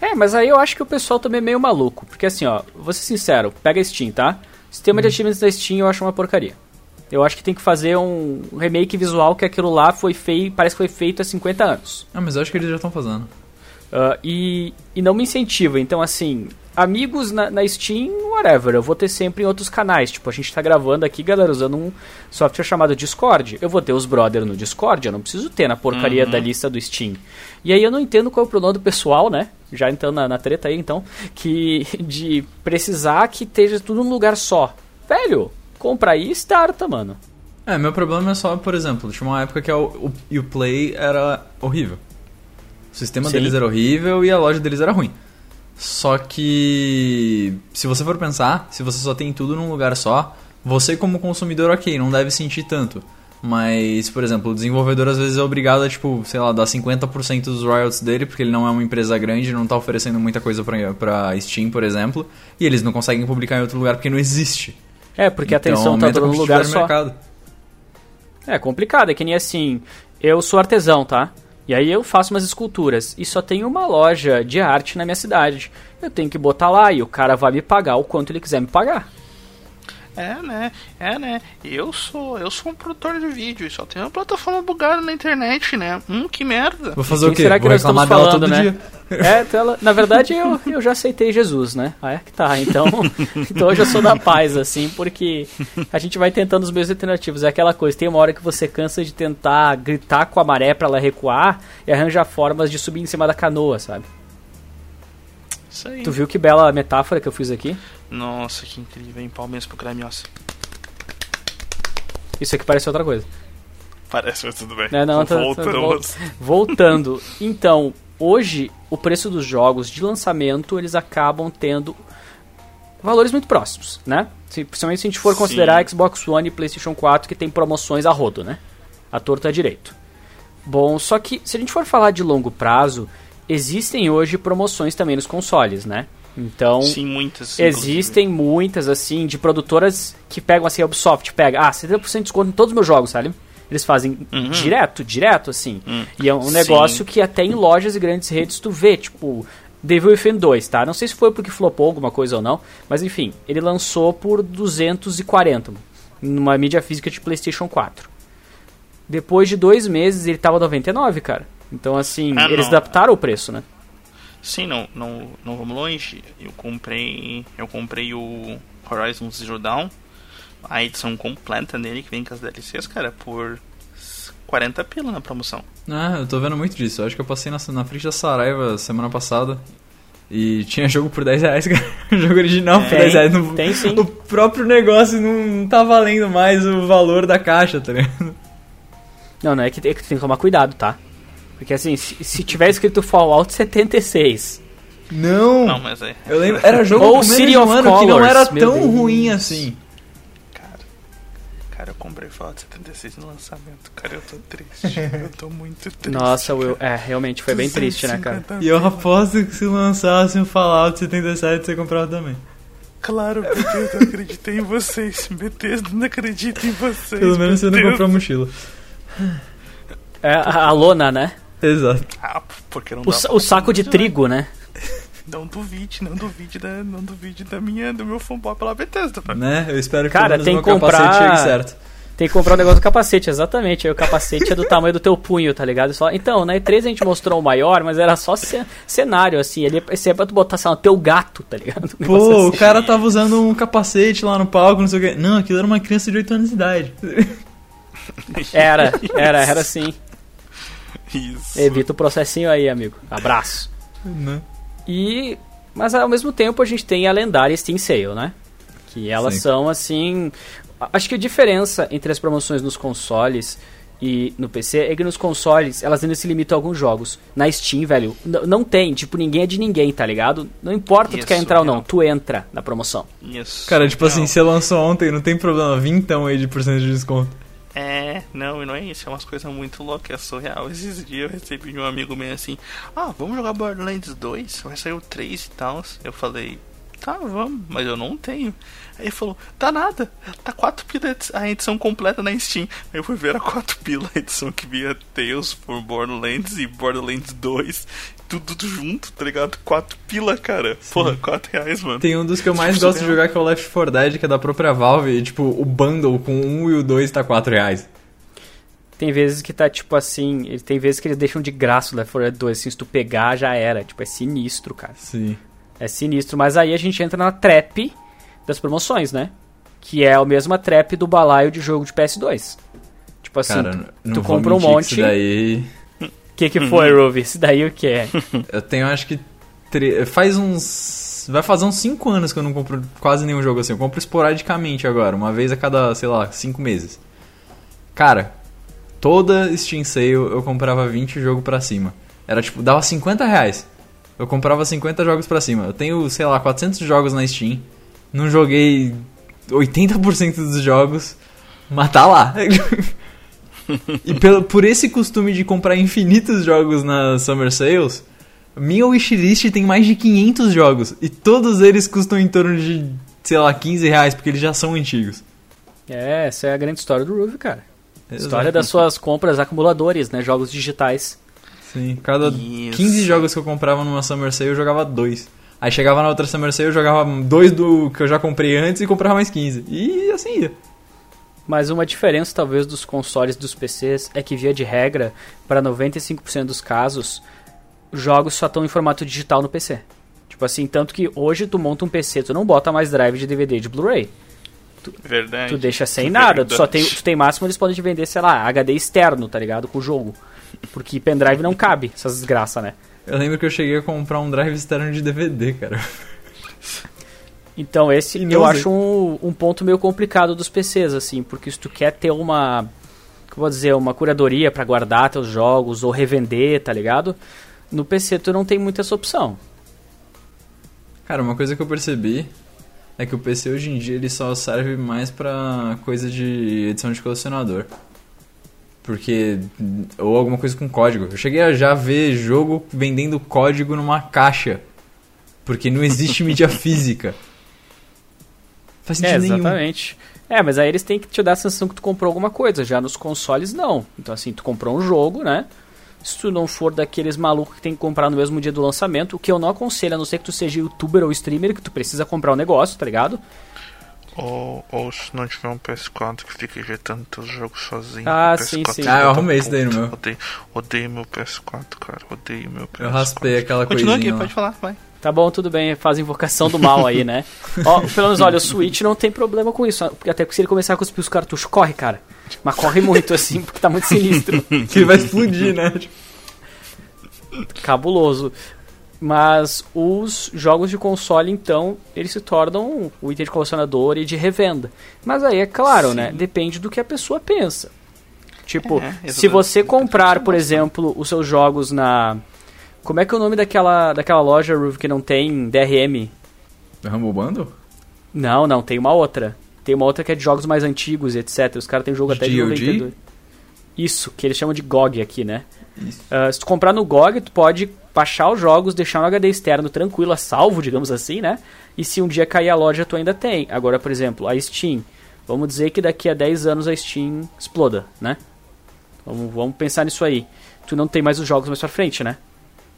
É, mas aí eu acho que o pessoal também é meio maluco. Porque assim, ó, vou ser sincero, pega a Steam, tá? Sistema de uhum. achievements da Steam eu acho uma porcaria. Eu acho que tem que fazer um remake visual que aquilo lá foi feito, parece que foi feito há 50 anos. Ah, mas eu acho que eles já estão fazendo. Uh, e, e não me incentiva. Então, assim, amigos na, na, Steam, whatever. Eu vou ter sempre em outros canais. Tipo, a gente tá gravando aqui, galera, usando um software chamado Discord. Eu vou ter os brother no Discord, eu não preciso ter na porcaria uhum. da lista do Steam. E aí eu não entendo qual é o problema do pessoal, né? Já entrando na, na treta aí, então, que de precisar que esteja tudo num lugar só. Velho, compra aí e starta, mano. É, meu problema é só, por exemplo, tinha uma época que o, o Play era horrível. O sistema Sim. deles era horrível e a loja deles era ruim. Só que, se você for pensar, se você só tem tudo num lugar só, você como consumidor, ok, não deve sentir tanto. Mas, por exemplo, o desenvolvedor às vezes é obrigado a, tipo, sei lá, dar 50% dos royalties dele, porque ele não é uma empresa grande, não está oferecendo muita coisa pra, pra Steam, por exemplo, e eles não conseguem publicar em outro lugar porque não existe. É, porque então, a atenção tá toda no lugar só. Mercado. É complicado, é que nem assim, eu sou artesão, tá? E aí eu faço umas esculturas e só tem uma loja de arte na minha cidade. Eu tenho que botar lá e o cara vai me pagar o quanto ele quiser me pagar. É, né? É, né? Eu sou, eu sou um produtor de vídeo e só tenho uma plataforma bugada na internet, né? Hum, que merda. Vou fazer o quê? Será que Vou nós estamos falando, todo né? dia. É, então ela, na verdade eu, eu já aceitei Jesus, né? Ah, é que tá. Então, então hoje eu sou da paz, assim, porque a gente vai tentando os meios alternativos. É aquela coisa, tem uma hora que você cansa de tentar gritar com a maré para ela recuar e arranja formas de subir em cima da canoa, sabe? Isso aí. Tu viu que bela metáfora que eu fiz aqui? Nossa, que incrível, hein? Palmeiras pro Gramiosa. Isso aqui parece outra coisa. Parece, mas tudo bem. É, não, tá, Voltamos. Tá, voltando. Então, hoje, o preço dos jogos de lançamento, eles acabam tendo valores muito próximos, né? Principalmente se a gente for Sim. considerar Xbox One e PlayStation 4, que tem promoções a rodo, né? A torta direito. Bom, só que se a gente for falar de longo prazo, existem hoje promoções também nos consoles, né? Então, Sim, muitas. Existem inclusive. muitas, assim, de produtoras que pegam, assim, a Ubisoft pega, ah, 70% de desconto em todos os meus jogos, sabe? Eles fazem uhum. direto, direto, assim. Uhum. E é um negócio que até em lojas e grandes redes tu vê, tipo, Devil Within 2, tá? Não sei se foi porque flopou alguma coisa ou não, mas enfim, ele lançou por 240 numa mídia física de PlayStation 4. Depois de dois meses ele tava 99, cara. Então, assim, ah, eles adaptaram o preço, né? Sim, não, não, não vamos longe. Eu comprei, eu comprei o Horizon Zero Dawn, a edição completa dele que vem com as DLCs, cara, por 40 pila na promoção. Ah, eu tô vendo muito disso. Eu acho que eu passei na, na frente da Saraiva semana passada e tinha jogo por 10 reais, cara. jogo original é, por 10 reais. No, tem sim. O próprio negócio não, não tá valendo mais o valor da caixa, tá ligado? Não, não, é que, é que tem que tomar cuidado, tá? Porque assim, se, se tiver escrito Fallout 76 Não! Não, mas é. Eu lembro, era jogo Ou com menos City of ano que não Colors, era tão Deus. ruim assim. Cara, cara, eu comprei Fallout 76 no lançamento. Cara, eu tô triste. eu tô muito triste. Nossa, Will, é, realmente foi bem triste, né, cara? 250 E eu aposto que se lançasse um Fallout 77 você comprava também. Claro, porque eu não acreditei em vocês. Bethesda não acredita em vocês. Pelo menos você não comprou a mochila. É, a a lona, né? Exato. Ah, porque não O, sa- o saco de trigo, né? Não duvide, não duvide da, não duvide da minha, do meu fanboy pela Bethesda, velho. Né? Eu espero que Cara, tem meu que comprar- capacete chegue certo. Tem que comprar um negócio do capacete, exatamente. Aí o capacete é do tamanho do teu punho, tá ligado? Só, então, na E3 a gente mostrou o maior, mas era só ce- cenário, assim. Ele, esse é pra tu botar, sei lá, teu gato, tá ligado? Um Pô, o assim. cara tava usando um capacete lá no palco, não sei o quê. Não, aquilo era uma criança de 8 anos de idade. Era, era, era assim. Isso. Evita o processinho aí, amigo. Abraço. Né? E. Mas ao mesmo tempo a gente tem a lendária Steam Sale, né? Que elas Sim. são assim. Acho que a diferença entre as promoções nos consoles e no PC é que nos consoles elas ainda se limitam a alguns jogos. Na Steam, velho, não tem. Tipo, ninguém é de ninguém, tá ligado? Não importa tu Isso, quer entrar ou não, real. tu entra na promoção. Isso. Cara, tipo assim, Não. você lançou ontem, não tem problema, vintão aí de porcento de desconto. É, não, e não é isso, é umas coisas muito loucas, é surreal. Esses dias eu recebi de um amigo meu assim: Ah, vamos jogar Borderlands 2? Vai sair o 3 e tal. Eu falei: Tá, vamos, mas eu não tenho. Aí ele falou: Tá nada, tá 4 pila a edição completa na Steam. Aí eu fui ver a 4 pila a edição que via Tales for Borderlands e Borderlands 2, tudo, junto, tá ligado? 4 pila, cara. Porra, 4 reais, mano. Tem um dos que eu mais Tipo, gosto de jogar que é o Left 4 Dead, que é da própria Valve, e tipo, o bundle com um e o 2 tá 4 reais. Tem vezes que tá tipo assim. ele- Tem vezes que eles deixam de graça o Left 4 Dead 2. Assim, se tu pegar, já era. Tipo, é sinistro, cara. Sim. É sinistro, mas aí a gente entra na trap das promoções, né? Que é a mesma trap do balaio de jogo de PS2. Tipo assim, Cara, tu, tu compra um monte. Isso daí. O que que foi, Ruby? Isso daí o que é? Eu tenho, acho que. tre- Faz uns. Vai fazer uns 5 anos que eu não compro quase nenhum jogo assim. Eu compro esporadicamente agora, uma vez a cada, sei lá, 5 meses. Cara, toda Steam Sale eu comprava 20 jogos pra cima. Era tipo, dava 50 reais. Eu comprava 50 jogos pra cima. Eu tenho, sei lá, 400 jogos na Steam. Não joguei 80% dos jogos, mas tá lá. e pelo, por esse costume de comprar infinitos jogos nas Summer Sales, minha wishlist tem mais de 500 jogos. E todos eles custam em torno de, sei lá, 15 reais, porque eles já são antigos. É, essa é a grande história do Ruby, cara. Exato. História das suas compras acumuladores, né? Jogos digitais. Sim, cada Isso. 15 jogos que eu comprava numa Summer Sale, eu jogava dois. Aí chegava na outra Summer Sale, eu jogava dois do que eu já comprei antes e comprava mais 15. E assim ia. Mas uma diferença, talvez, dos consoles dos PCs é que, via de regra, para 95% dos casos, os jogos só estão em formato digital no PC. Tipo assim, tanto que hoje tu monta um PC, tu não bota mais drive de DVD e de Blu-ray. Verdade. Tu deixa sem Verdade. nada, tu só tem, tu tem máximo eles podem te vender, sei lá, HD externo, tá ligado? Com o jogo. Porque pendrive não cabe, essas desgraças, né? Eu lembro que eu cheguei a comprar um drive externo de DVD, cara. Então esse eu acho um, um ponto meio complicado dos PCs, assim, porque se tu quer ter uma, como vou dizer, uma curadoria pra guardar teus jogos ou revender, tá ligado? No PC tu não tem muita essa opção. Cara, uma coisa que eu percebi é que o PC hoje em dia ele só serve mais pra coisa de edição de colecionador. Porque. Ou alguma coisa com código. Eu cheguei a já ver jogo vendendo código numa caixa. Porque não existe mídia física. Faz É, sentido nenhum. exatamente. É, mas aí eles têm que te dar a sensação que tu comprou alguma coisa. Já nos consoles, não. Então, assim, tu comprou um jogo, né? Se tu não for daqueles malucos que tem que comprar no mesmo dia do lançamento, o que eu não aconselho, a não ser que tu seja youtuber ou streamer, que tu precisa comprar um negócio, tá ligado? Ou, ou se não tiver um PS4 que fica injetando teus jogos sozinho. Ah, o sim, PS4 sim. Ah, eu arrumei isso daí no meu. Odeio, odeio meu PS4, cara. Odeio meu PS4. Eu raspei aquela Continua coisinha aqui, lá. pode falar, vai. Tá bom, tudo bem, faz invocação do mal aí, né? Ó, pelo menos, olha, o Switch não tem problema com isso. Até porque se ele começar a cuspir os cartuchos, corre, cara. Mas corre muito, assim, porque tá muito sinistro. Que vai explodir, né? Cabuloso. Mas os jogos de console, então, eles se tornam o item de colecionador e de revenda. Mas aí, é claro, Sim. né? Depende do que a pessoa pensa. Tipo, É, se você comprar, por exemplo, os seus jogos na Como é que é o nome daquela, daquela loja, Ruve, que não tem DRM? Humble Bundle? Não, não, tem uma outra. Tem uma outra que é de jogos mais antigos e etc. Os caras têm jogo até de GOG? 92. Isso, que eles chamam de GOG aqui, né? Ah, se tu comprar no GOG, tu pode baixar os jogos, deixar no HD externo tranquilo, a salvo, digamos assim, né? E se um dia cair a loja, tu ainda tem. Agora, por exemplo, a Steam. Vamos dizer que daqui a 10 anos a Steam exploda, né? Vamos, vamos pensar nisso aí. Tu não tem mais os jogos mais pra frente, né?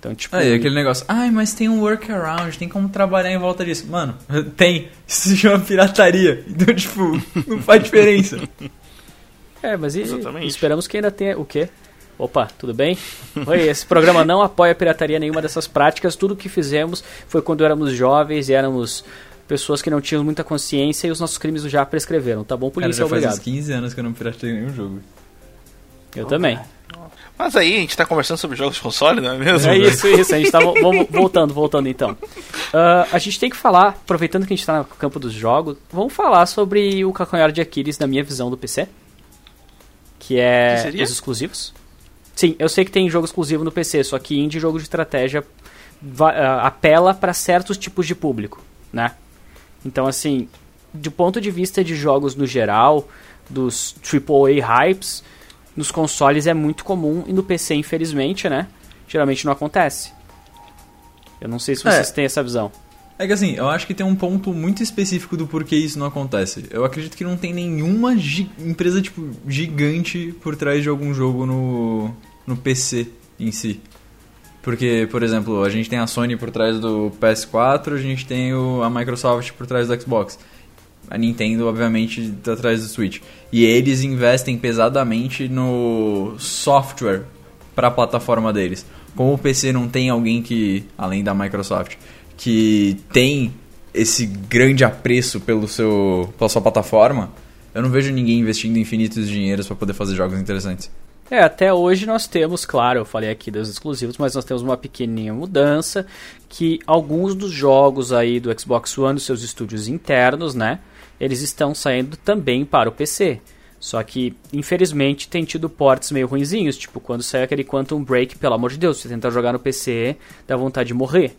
Então, tipo... Aí, aquele negócio, ai, mas tem um workaround, tem como trabalhar em volta disso. Mano, tem. Isso se chama pirataria. Então, tipo, não faz diferença. É, mas e, Exatamente. esperamos que ainda tenha o quê? Opa, tudo bem? Oi, esse programa não apoia pirataria nenhuma dessas práticas. Tudo que fizemos foi quando éramos jovens e éramos pessoas que não tinham muita consciência e os nossos crimes já prescreveram. Tá bom, Cara, polícia? já faz obrigado. uns 15 anos que eu não piratei nenhum jogo. Eu também. Mas aí, a gente tá conversando sobre jogos de console, não é mesmo? É isso, isso. A gente tá vamos- voltando, voltando então. Ah, a gente tem que falar, aproveitando que a gente tá no campo dos jogos, vamos falar sobre o calcanhar de Aquiles na minha visão do PC. Que é Que os exclusivos. Sim, eu sei que tem jogo exclusivo no PC, só que indie jogo de estratégia ah, apela para certos tipos de público, né? Então, assim, do ponto de vista de jogos no geral, dos AAA hypes, nos consoles é muito comum e no PC, infelizmente, né? Geralmente não acontece. Eu não sei se É. vocês têm essa visão. É que assim, eu acho que tem um ponto muito específico do porquê isso não acontece. Eu acredito que não tem nenhuma empresa, tipo, gigante por trás de algum jogo no, no PC em si. Porque, por exemplo, a gente tem a Sony por trás do PS4, a gente tem o- a Microsoft por trás do Xbox. A Nintendo, obviamente, tá atrás do Switch. E eles investem pesadamente no software para a plataforma deles. Como o PC não tem alguém que, além da Microsoft, que tem esse grande apreço pelo seu, pela sua plataforma, eu não vejo ninguém investindo infinitos dinheiros para poder fazer jogos interessantes. É, até hoje nós temos, claro, eu falei aqui dos exclusivos, mas nós temos uma pequenininha mudança que alguns dos jogos aí do Xbox One, dos seus estúdios internos, né, eles estão saindo também para o PC. Só que, infelizmente, tem tido ports meio ruinzinhos, tipo quando sai aquele Quantum Break, pelo amor de Deus, você tentar jogar no PC, dá vontade de morrer.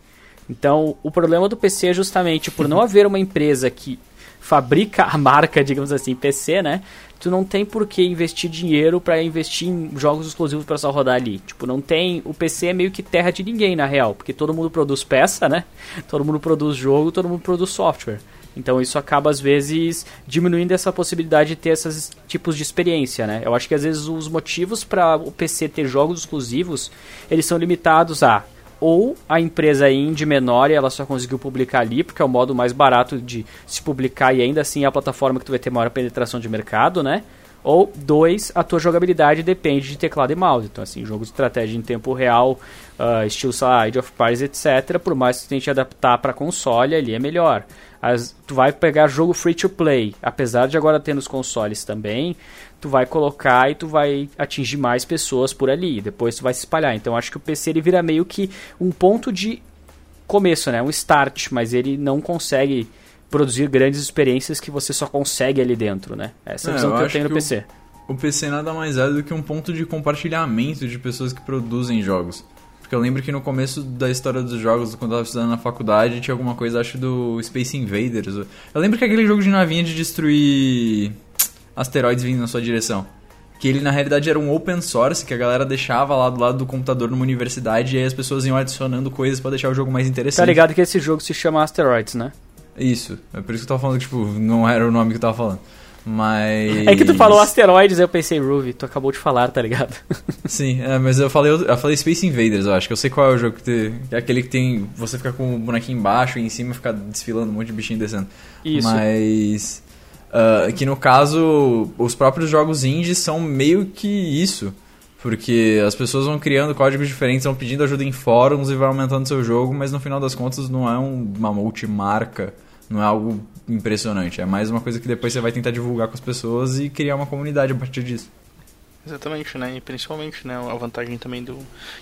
Então, o problema do PC é justamente por não haver uma empresa que fabrica a marca, digamos assim, PC, né? Tu não tem por que investir dinheiro pra investir em jogos exclusivos pra só rodar ali. Tipo, não tem. O PC é meio que terra de ninguém, na real, porque todo mundo produz peça, né? Todo mundo produz jogo, todo mundo produz software. Então isso acaba às vezes diminuindo essa possibilidade de ter esses tipos de experiência, né? Eu acho que às vezes os motivos para o PC ter jogos exclusivos, eles são limitados a ou a empresa indie menor e ela só conseguiu publicar ali, porque é o modo mais barato de se publicar e ainda assim é a plataforma que tu vai ter maior penetração de mercado, né? Ou dois, a tua jogabilidade depende de teclado e mouse. Então, assim, jogo de estratégia em tempo real, ah, estilo, sei lá, Age of Empires, etc. Por mais que tu tente adaptar para console, ali é melhor. As, tu vai pegar jogo free to play, apesar de agora ter nos consoles também, tu vai colocar e tu vai atingir mais pessoas por ali. Depois tu vai se espalhar. Então, acho que o PC ele vira meio que um ponto de começo, né? Um start, mas ele não consegue produzir grandes experiências que você só consegue ali dentro, né? Essa é a É, visão eu que eu tenho no que o- PC. O PC nada mais é do que um ponto de compartilhamento de pessoas que produzem jogos. Porque eu lembro que no começo da história dos jogos, quando eu tava estudando na faculdade, tinha alguma coisa, acho, do Space Invaders. Eu lembro que aquele jogo de navinha de destruir asteroides vindo na sua direção. Que ele na realidade era um open source que a galera deixava lá do lado do computador numa universidade e aí as pessoas iam adicionando coisas pra deixar o jogo mais interessante. Tá ligado que esse jogo se chama Asteroids, né? Isso. É por isso que eu tava falando que, tipo, não era o nome que eu tava falando. Mas. É que tu falou Asteroids, eu pensei, Ruby, tu acabou de falar, tá ligado? Sim, é, mas eu falei, eu falei Space Invaders, eu acho que eu sei qual é o jogo que, te, que é aquele que tem. Você fica com o bonequinho embaixo e em cima fica desfilando um monte de bichinho descendo. Isso. Mas. ah, que no caso, os próprios jogos indies são meio que isso. Porque as pessoas vão criando códigos diferentes, vão pedindo ajuda em fóruns e vai aumentando seu jogo, mas no final das contas não é um- uma multimarca, não é algo impressionante. É mais uma coisa que depois você vai tentar divulgar com as pessoas e criar uma comunidade a partir disso. Exatamente, né? E principalmente, né? A vantagem também do,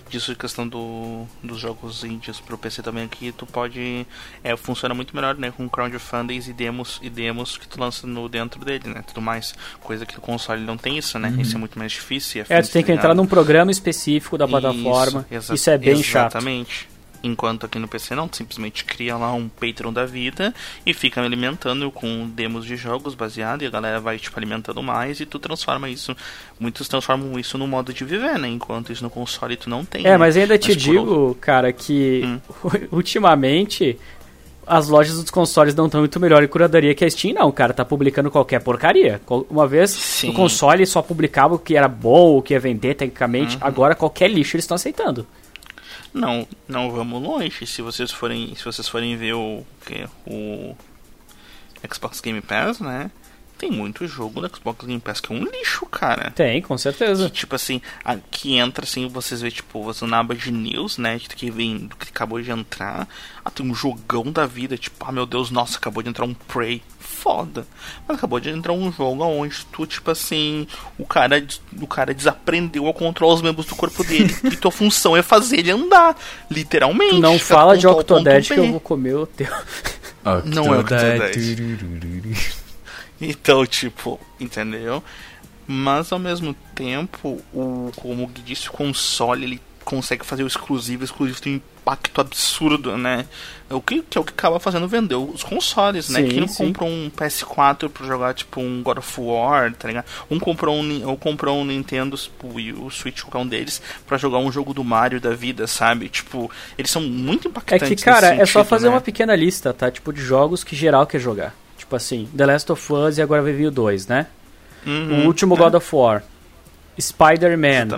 disso, questão do, dos jogos indies pro PC também aqui, tu pode. É, funciona muito melhor, né? Com crowdfunding e demos, e demos que tu lança no dentro dele, né? Tudo mais. Coisa que o console não tem isso, né? Uhum. Isso é muito mais difícil. É, tu tem que entrar num programa específico da plataforma. Isso, isso é bem exatamente. chato. Exatamente. Enquanto aqui no PC não, tu simplesmente cria lá um Patreon da vida e fica alimentando com demos de jogos baseado e a galera vai tipo alimentando mais e tu transforma isso. Muitos transformam isso no modo de viver, né? Enquanto isso no console tu não tem. É, né? mas ainda te digo, cara, que Hum. ultimamente as lojas dos consoles não estão muito melhor em curadoria que a Steam, não, cara. Tá publicando qualquer porcaria. Uma vez Sim. o console só publicava o que era bom, o que ia vender tecnicamente. Uhum. Agora qualquer lixo eles estão aceitando. Não, não vamos longe. Se vocês forem, se vocês forem ver o que o Xbox Game Pass, né? Tem muito jogo no Xbox Game Pass que é um lixo, cara. Tem, com Que, certeza. tipo assim, aqui entra assim, vocês vê, tipo, você na aba de news, né? Que vem do que acabou de entrar. Ah, tem um jogão da vida, tipo, ah meu Deus, nossa, acabou de entrar um Prey. Foda. Mas acabou de entrar um jogo onde tu, tipo assim, o cara, o cara desaprendeu a controlar os membros do corpo dele. e tua função é fazer ele andar. Literalmente. Tu não fala de A Octodad que eu vou comer o teu. Não é o Octodad. Então, tipo, entendeu? Mas ao mesmo tempo, o, como o Gui disse, o console ele consegue fazer o exclusivo, o exclusivo tem um impacto absurdo, né? O que, que é o que acaba fazendo vender os consoles, né? Sim, Quem não sim. comprou um PS4 pra jogar tipo um God of War, tá ligado? Um comprou um, ou comprou um Nintendo o Wii, o Switch, qualquer um deles, pra jogar um jogo do Mario da vida, sabe? Tipo, eles são muito É impactantes. que, cara, é só sentido, fazer né? uma pequena lista, tá? Tipo, de jogos que geral quer jogar. Tipo assim, The Last of Us e agora vai vir o 2, né? Uhum, o último é, God of War. Spider-Man.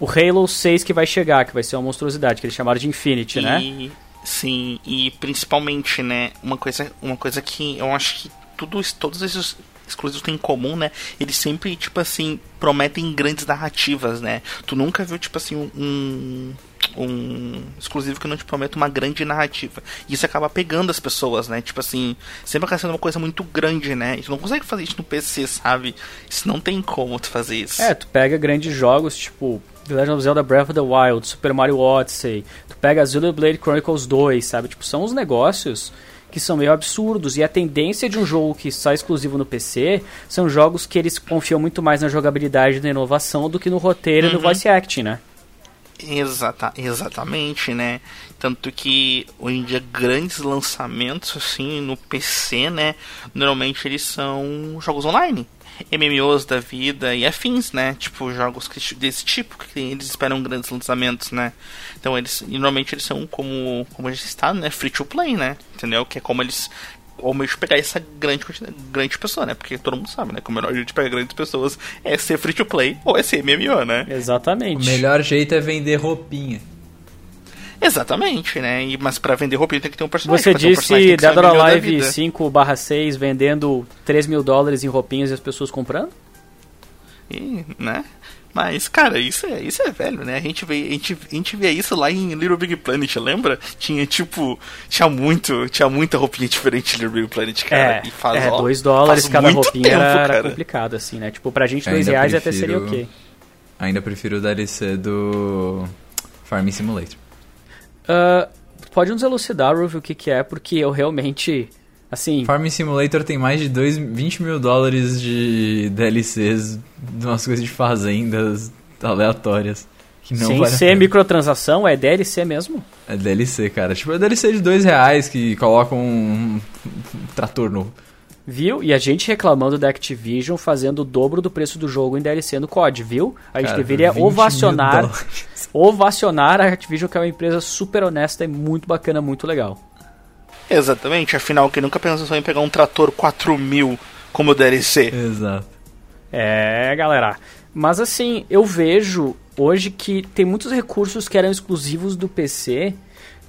O Halo 6 que vai chegar, que vai ser uma monstruosidade, que eles chamaram de Infinity, né? E, sim, e principalmente, né, uma coisa, uma coisa que eu acho que tudo, todos esses exclusivos têm em comum, né? Eles sempre, tipo assim, prometem grandes narrativas, né? Tu nunca viu, tipo assim, um. Um exclusivo que não te promete uma grande narrativa. E isso acaba pegando as pessoas, né? Tipo assim, sempre acaba sendo uma coisa muito grande, né? E tu não consegue fazer isso no PC, sabe? Isso não tem como tu fazer isso. É, tu pega grandes jogos, tipo The Legend of Zelda Breath of the Wild, Super Mario Odyssey, tu pega Zelda Blade Chronicles 2, sabe? Tipo, são uns negócios que são meio absurdos. E a tendência de um jogo que sai exclusivo no PC são jogos que eles confiam muito mais na jogabilidade e na inovação do que no roteiro e no Uhum. voice acting, né? Exata, exatamente, né? Tanto que hoje em dia grandes lançamentos assim no PC, né? Normalmente eles são jogos online. MMOs da vida e afins, né? Tipo, jogos desse tipo, que eles esperam grandes lançamentos, né? Então eles, normalmente eles são como, como a gente está, né? Free to play, né? Entendeu? Que é como eles ou meio de pegar essa grande quantidade, grande pessoa, né? Porque todo mundo sabe, né? Que o melhor jeito de pegar grandes pessoas é ser free to play ou é ser MMO, né? O Exatamente. melhor jeito é vender roupinha. Exatamente, né? E, mas pra vender roupinha tem que ter um personagem. Você um personagem disse ser Dead or Alive vida. 5 6 vendendo 3 mil dólares em roupinhas e as pessoas comprando? E, né? Mas, cara, isso é, isso é velho, né? A gente, vê, a, gente, a gente via isso lá em Little Big Planet, lembra? Tinha, tipo, tinha muito, tinha muita roupinha diferente em Little Big Planet, cara. é, e faz, é, ó, 2 dólares faz cada roupinha tempo, era, cara. complicado, assim, né? Tipo, pra gente 2 reais até prefiro- seria ok. Ainda prefiro o DLC do Farming Simulator. Ah, pode nos elucidar, Ruff, o que que é, porque eu realmente, assim... Farming Simulator tem mais de dois, 20 mil dólares de DLCs de umas coisas de fazendas aleatórias. Que não sem vale ser pena. microtransação, é DLC mesmo? É DLC, cara. Tipo, é DLC de dois reais que colocam um, trator novo. Viu? E a gente reclamando da Activision fazendo o dobro do preço do jogo em DLC no COD, viu? A gente Cara, deveria 20 mil ovacionar, ovacionar a Activision, que é uma empresa super honesta e muito bacana, muito legal. Exatamente, afinal, quem nunca pensou em pegar um trator 4000 como DLC? Exato. É, galera. Mas assim, eu vejo hoje que tem muitos recursos que eram exclusivos do PC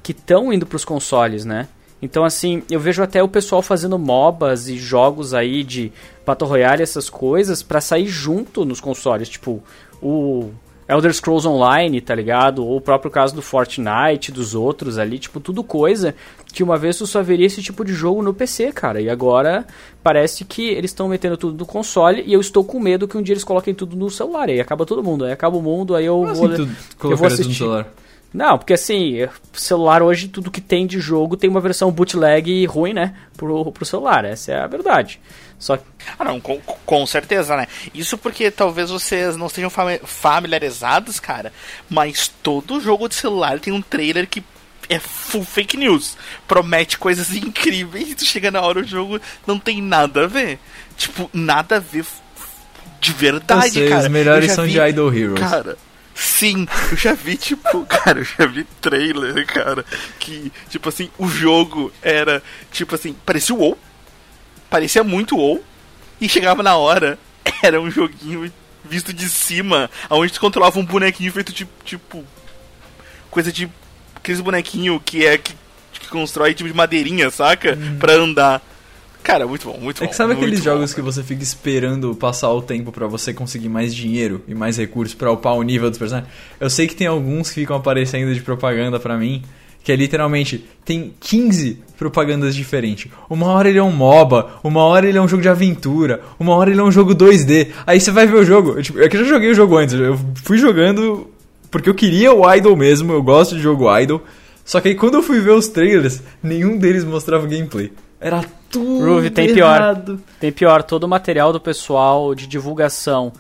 que estão indo para os consoles, né? Então assim, eu vejo até o pessoal fazendo MOBAs e jogos aí de Battle Royale, essas coisas, para sair junto nos consoles. Tipo, o Elder Scrolls Online, tá ligado? Ou o próprio caso do Fortnite, dos outros ali, tipo, tudo coisa que uma vez tu só veria esse tipo de jogo no PC, cara. E agora parece que eles estão metendo tudo no console e eu estou com medo que um dia eles coloquem tudo no celular. Aí acaba todo mundo, aí acaba o mundo, aí eu Como vou. assim, eu vou tudo no assistir. celular? Não, porque assim, celular hoje, tudo que tem de jogo tem uma versão bootleg ruim, né? Pro, pro celular, essa é a verdade. Só que. Ah, não, com, com certeza, né? Isso porque talvez vocês não estejam fami- familiarizados, cara, mas todo jogo de celular tem um trailer que é full fake news. Promete coisas incríveis e tu chega na hora o jogo não tem nada a ver. Tipo, nada a ver de verdade, sei, cara. os melhores são vi- de Idol Heroes. Cara, sim, eu já vi, tipo, cara, eu já vi trailer, cara, que, tipo assim, o jogo era, tipo assim, parecia o WoW, parecia muito WoW, e chegava na hora, era um joguinho visto de cima, onde tu controlava um bonequinho feito tipo, tipo coisa de aqueles bonequinho que é que, que constrói tipo de madeirinha, saca? Pra andar. Cara, muito bom, muito É bom. que sabe aqueles bom, jogos que você fica esperando passar o tempo pra você conseguir mais dinheiro e mais recursos pra upar o nível dos personagens? Eu sei que tem alguns que ficam aparecendo de propaganda pra mim, que é literalmente tem 15 propagandas diferentes. Uma hora ele é um MOBA, uma hora ele é um jogo de aventura, uma hora ele é um jogo 2D. Aí você vai ver o jogo. Eu, tipo, é que eu já joguei o jogo antes, eu fui jogando porque eu queria o Idol mesmo, eu gosto de jogo Idol. Só que aí quando eu fui ver os trailers, nenhum deles mostrava gameplay. Era tudo Ruve, tem pior. errado. Tem pior, todo o material do pessoal de divulgação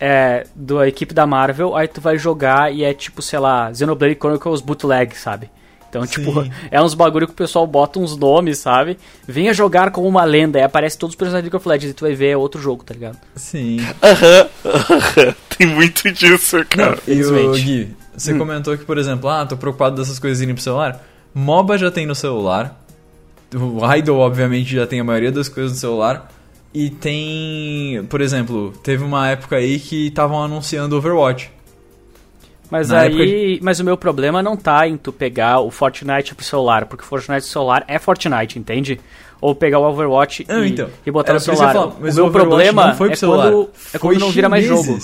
é da equipe da Marvel, aí tu vai jogar e é tipo, sei lá, Xenoblade Chronicles Bootleg, sabe? Então, tipo, Sim. é uns bagulho que o pessoal bota uns nomes, sabe? Venha jogar como uma lenda, aí aparece todos os personagens de League of Legends e tu vai ver é outro jogo, tá ligado? Sim. Aham, aham. Tem muito disso, cara. Não, e o. Gui, você comentou que, por exemplo, ah, tô preocupado dessas coisas irem pro celular. MOBA já tem no celular. O Idol, obviamente, já tem a maioria das coisas no celular. E tem, por exemplo, teve uma época aí que estavam anunciando Overwatch. Mas Na aí. Mas o meu problema não tá em tu pegar o Fortnite pro celular, porque o Fortnite celular é Fortnite, entende? Ou pegar o Overwatch Não, e, então, e botar no celular. falo, mas o meu Overwatch problema não foi pro é, celular, quando, é quando não vira mais jogo.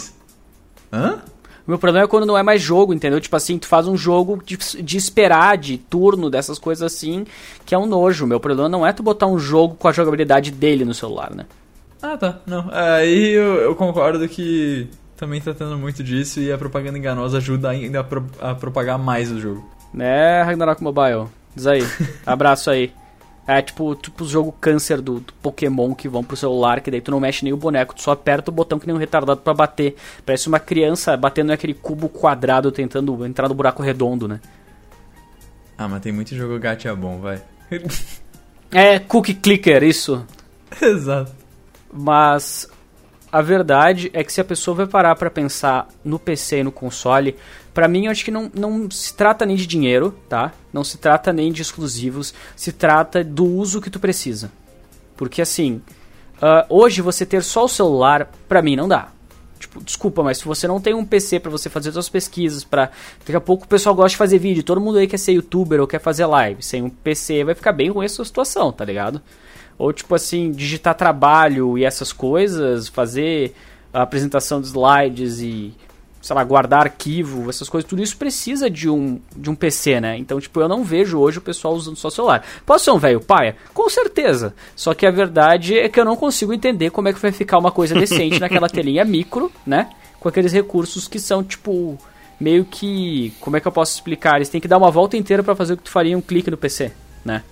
Hã? O meu problema é quando não é mais jogo, entendeu? Tipo assim, tu faz um jogo de, de esperar, de turno, dessas coisas assim, que é um nojo. O meu problema não é tu botar um jogo com a jogabilidade dele no celular, né? Ah, tá. Não. Aí eu, eu concordo que também tá tendo muito disso e a propaganda enganosa ajuda ainda a, pro- a propagar mais o jogo. Né, Ragnarok Mobile? Diz aí. Abraço aí. É tipo, tipo o jogo câncer do, do Pokémon que vão pro celular, que daí tu não mexe nem o boneco, tu só aperta o botão que nem um retardado pra bater. Parece uma criança batendo naquele cubo quadrado tentando entrar no buraco redondo, né? Ah, mas tem muito jogo gacha bom, vai. É, cookie clicker, isso. Exato. Mas a verdade é que se a pessoa vai parar pra pensar no PC e no console, pra mim eu acho que não, não se trata nem de dinheiro, tá? Não se trata nem de exclusivos, se trata do uso que tu precisa. Porque assim, ah, hoje você ter só o celular, pra mim não dá. Tipo, desculpa, mas se você não tem um PC pra você fazer suas pesquisas, pra daqui a pouco o pessoal gosta de fazer vídeo, todo mundo aí quer ser youtuber ou quer fazer live, sem um PC vai ficar bem ruim a sua situação, tá ligado? Ou tipo assim, digitar trabalho e essas coisas, fazer a apresentação de slides e, sei lá, guardar arquivo, essas coisas, tudo isso precisa de um, de um PC, né? Então, tipo, eu não vejo hoje o pessoal usando só celular. Posso ser um velho paia? Com certeza. Só que a verdade é que eu não consigo entender como é que vai ficar uma coisa decente naquela telinha micro, né? Com aqueles recursos que são, tipo, meio que. Como é que eu posso explicar? Eles têm que dar uma volta inteira pra fazer o que tu faria um clique no PC, né?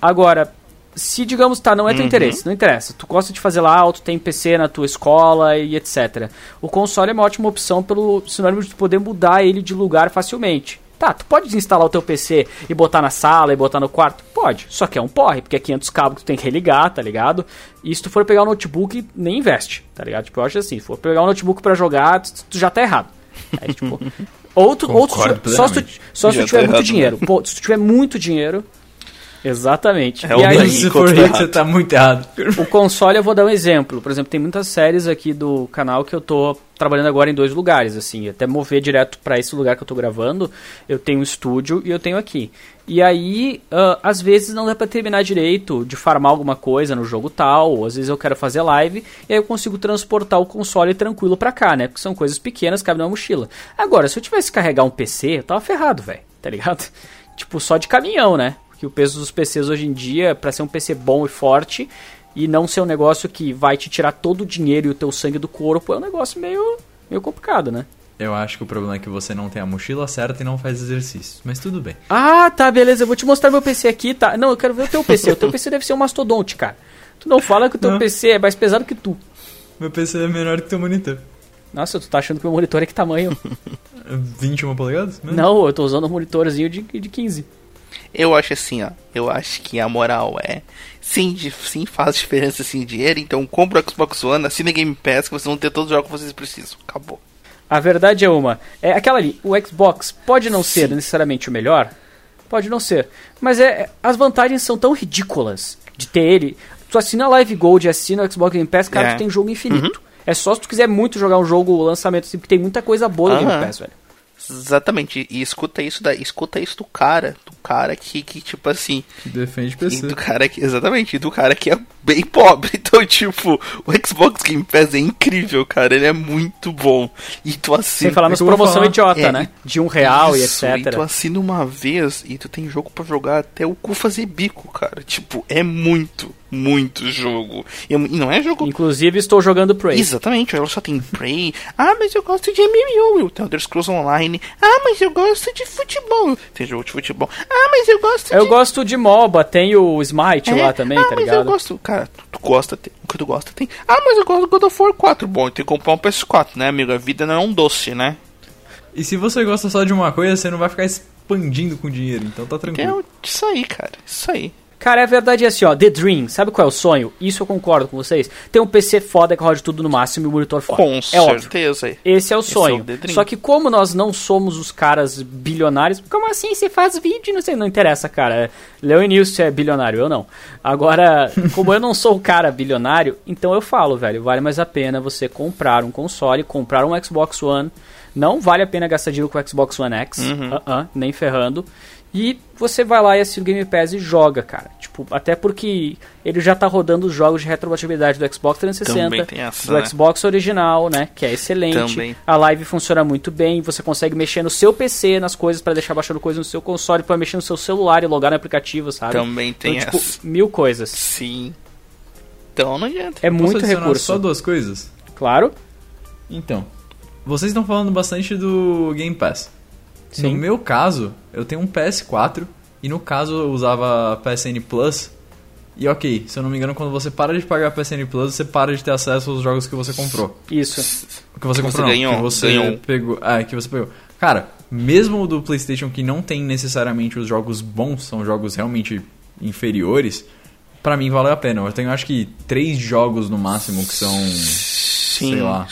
Agora, se digamos, tá, não é teu interesse, não interessa. Tu gosta de fazer lá, tu tem PC na tua escola e etc. O console é uma ótima opção pelo sinônimo de tu poder mudar ele de lugar facilmente. Tá, tu pode desinstalar o teu PC e botar na sala e botar no quarto? Pode, só que é um porre, porque é 500 cabos que tu tem que religar, tá ligado? E se tu for pegar o notebook, nem investe, tá ligado? Tipo, eu acho assim, se for pegar um notebook pra jogar, tu, tu já tá errado. Aí, tipo, ou tu, ou tu- Concordo só se tu, só se tu tiver tá muito errado, dinheiro. Pô, se tu tiver muito dinheiro, Exatamente. É e o aí, Se for errado. você tá muito errado. o console eu vou dar um exemplo. Por exemplo, tem muitas séries aqui do canal que eu tô trabalhando agora em dois lugares, assim, até mover direto pra esse lugar que eu tô gravando, eu tenho um estúdio e eu tenho aqui. E aí, ah, às vezes não dá pra terminar direito de farmar alguma coisa no jogo tal, ou às vezes eu quero fazer live, e aí eu consigo transportar o console tranquilo pra cá, né? Porque são coisas pequenas, cabem na mochila. Agora, se eu tivesse que carregar um PC, eu tava ferrado, velho, tá ligado? Tipo, só de caminhão, né? Porque o peso dos PCs hoje em dia, pra ser um PC bom e forte, e não ser um negócio que vai te tirar todo o dinheiro e o teu sangue do corpo, é um negócio meio, meio complicado, né? Eu acho que o problema é que você não tem a mochila certa e não faz exercício. Mas tudo bem. Ah, tá, beleza, eu vou te mostrar meu PC aqui, tá? Não, eu quero ver o teu PC. O teu PC deve ser um mastodonte, cara. Tu não fala que o teu Não. PC é mais pesado que tu. Meu PC é menor que teu monitor. Nossa, tu tá achando que meu monitor é que tamanho? 21 polegadas? Né? não, eu tô usando um monitorzinho de, de 15. Eu acho assim, ó. Eu acho que a moral é. Sim, de- sim faz diferença assim dinheiro. Então compra o Xbox One, assina Game Pass, que vocês vão ter todos os jogos que vocês precisam. Acabou. A verdade é uma. É aquela ali, o Xbox pode não ser necessariamente o melhor, pode não ser, mas é é- as vantagens são tão ridículas de ter ele. Tu assina a Live Gold assina o Xbox Game Pass, cara, É. tu tem jogo infinito. É só se tu quiser muito jogar um jogo lançamento assim, porque tem muita coisa boa no Game Aham. Pass, velho. Exatamente. E escuta isso da, escuta isso do cara, do cara que, que tipo assim, Que defende PC. do cara que exatamente, e do cara que é bem pobre. Então, tipo, o Xbox Game Pass é incrível, cara. Ele é muito bom. E tu assina Sem falar é nas vou promoção falar. idiota, É, né? De um real Isso, e E tu etc. assina uma vez e tu tem jogo pra jogar até o cu fazer bico, cara. Tipo, é muito, muito jogo. E e não é jogo Inclusive, estou jogando Prey. Exatamente, ela só tem Prey. Ah, mas eu gosto de MMO. Tem Elder Scrolls Online. Ah, mas eu gosto de futebol. Tem jogo de futebol. Ah, mas eu gosto Eu de... gosto de MOBA, tem o Smite É, lá também, ah, tá mas eu ligado? gosto... Cara, tu, tu gosta, tem... o que tu gosta tem... Ah, mas eu gosto do God of War 4. Bom, tem que comprar um PS4, né, amigo? A vida não é um doce, né? E se você gosta só de uma coisa, você não vai ficar expandindo com dinheiro. Então tá É tranquilo. isso aí, cara. Isso aí. Cara, a verdade é assim, ó, The Dream, sabe qual é o sonho? Isso eu concordo com vocês. Tem um PC foda que roda tudo no máximo e um monitor foda. Com é óbvio. certeza. Esse é o Esse é sonho. o. Só que como nós não somos os caras bilionários, como assim você faz vídeo e não sei, não interessa, cara. Leo Nilson é bilionário, eu não. Agora, como eu não sou o cara bilionário, então eu falo, velho, vale mais a pena você comprar um console, comprar um Xbox One. Não vale a pena gastar dinheiro com o Xbox One X, Uhum. uh-uh, nem ferrando. E você vai lá e assina o Game Pass e joga, cara. Tipo, até porque ele já tá rodando os jogos de retrocompatibilidade do Xbox 360, Também tem essa, do né? Xbox original, né, que é excelente. Também. A live funciona muito bem, você consegue mexer no seu PC, nas coisas pra deixar baixando coisas no seu console, pra mexer no seu celular e logar no aplicativo, sabe? Também tem então, tipo, essa. mil coisas. Sim. Então não adianta. É Posso muito recurso. só duas coisas? Claro. Então, vocês estão falando bastante do Game Pass. Sim. No meu caso, eu tenho um PS4 e no caso eu usava a PSN Plus. E ok, se eu não me engano, quando você para de pagar a PSN Plus, você para de ter acesso aos jogos que você comprou. Isso. O que você comprou, você não, ganhou, que você ganhou. pegou. Ah, que você pegou. Cara, mesmo o do PlayStation que não tem necessariamente os jogos bons, são jogos realmente inferiores, pra mim valeu a pena. Eu tenho acho que três jogos no máximo que são, Sim. sei lá,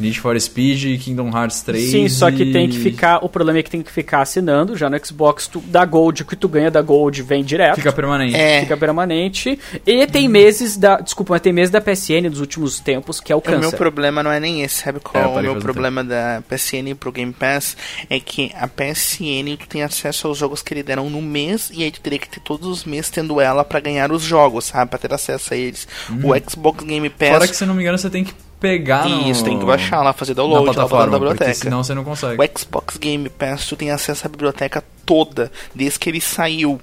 Need for Speed, Kingdom Hearts 3. Sim, só que e- tem que ficar. O problema é que tem que ficar assinando. Já no Xbox, tu, da Gold, o que tu ganha da Gold vem direto. Fica permanente. É. Fica permanente. E tem meses da. Desculpa, mas tem meses da PSN dos últimos tempos que é o O meu câncer. problema não é nem esse, sabe É, qual eu é o meu problema da PSN pro Game Pass? É que a PSN tu tem acesso aos jogos que eles deram no mês e aí tu teria que ter todos os meses tendo ela pra ganhar os jogos, sabe? Pra ter acesso a eles. O Xbox Game Pass. Uhum. Fora que, se não me engano, você tem que pegar no... Isso, tem que baixar lá, fazer na download, lá plataforma, da biblioteca. senão você não consegue. O Xbox Game Pass tu tem acesso à biblioteca toda, desde que ele saiu.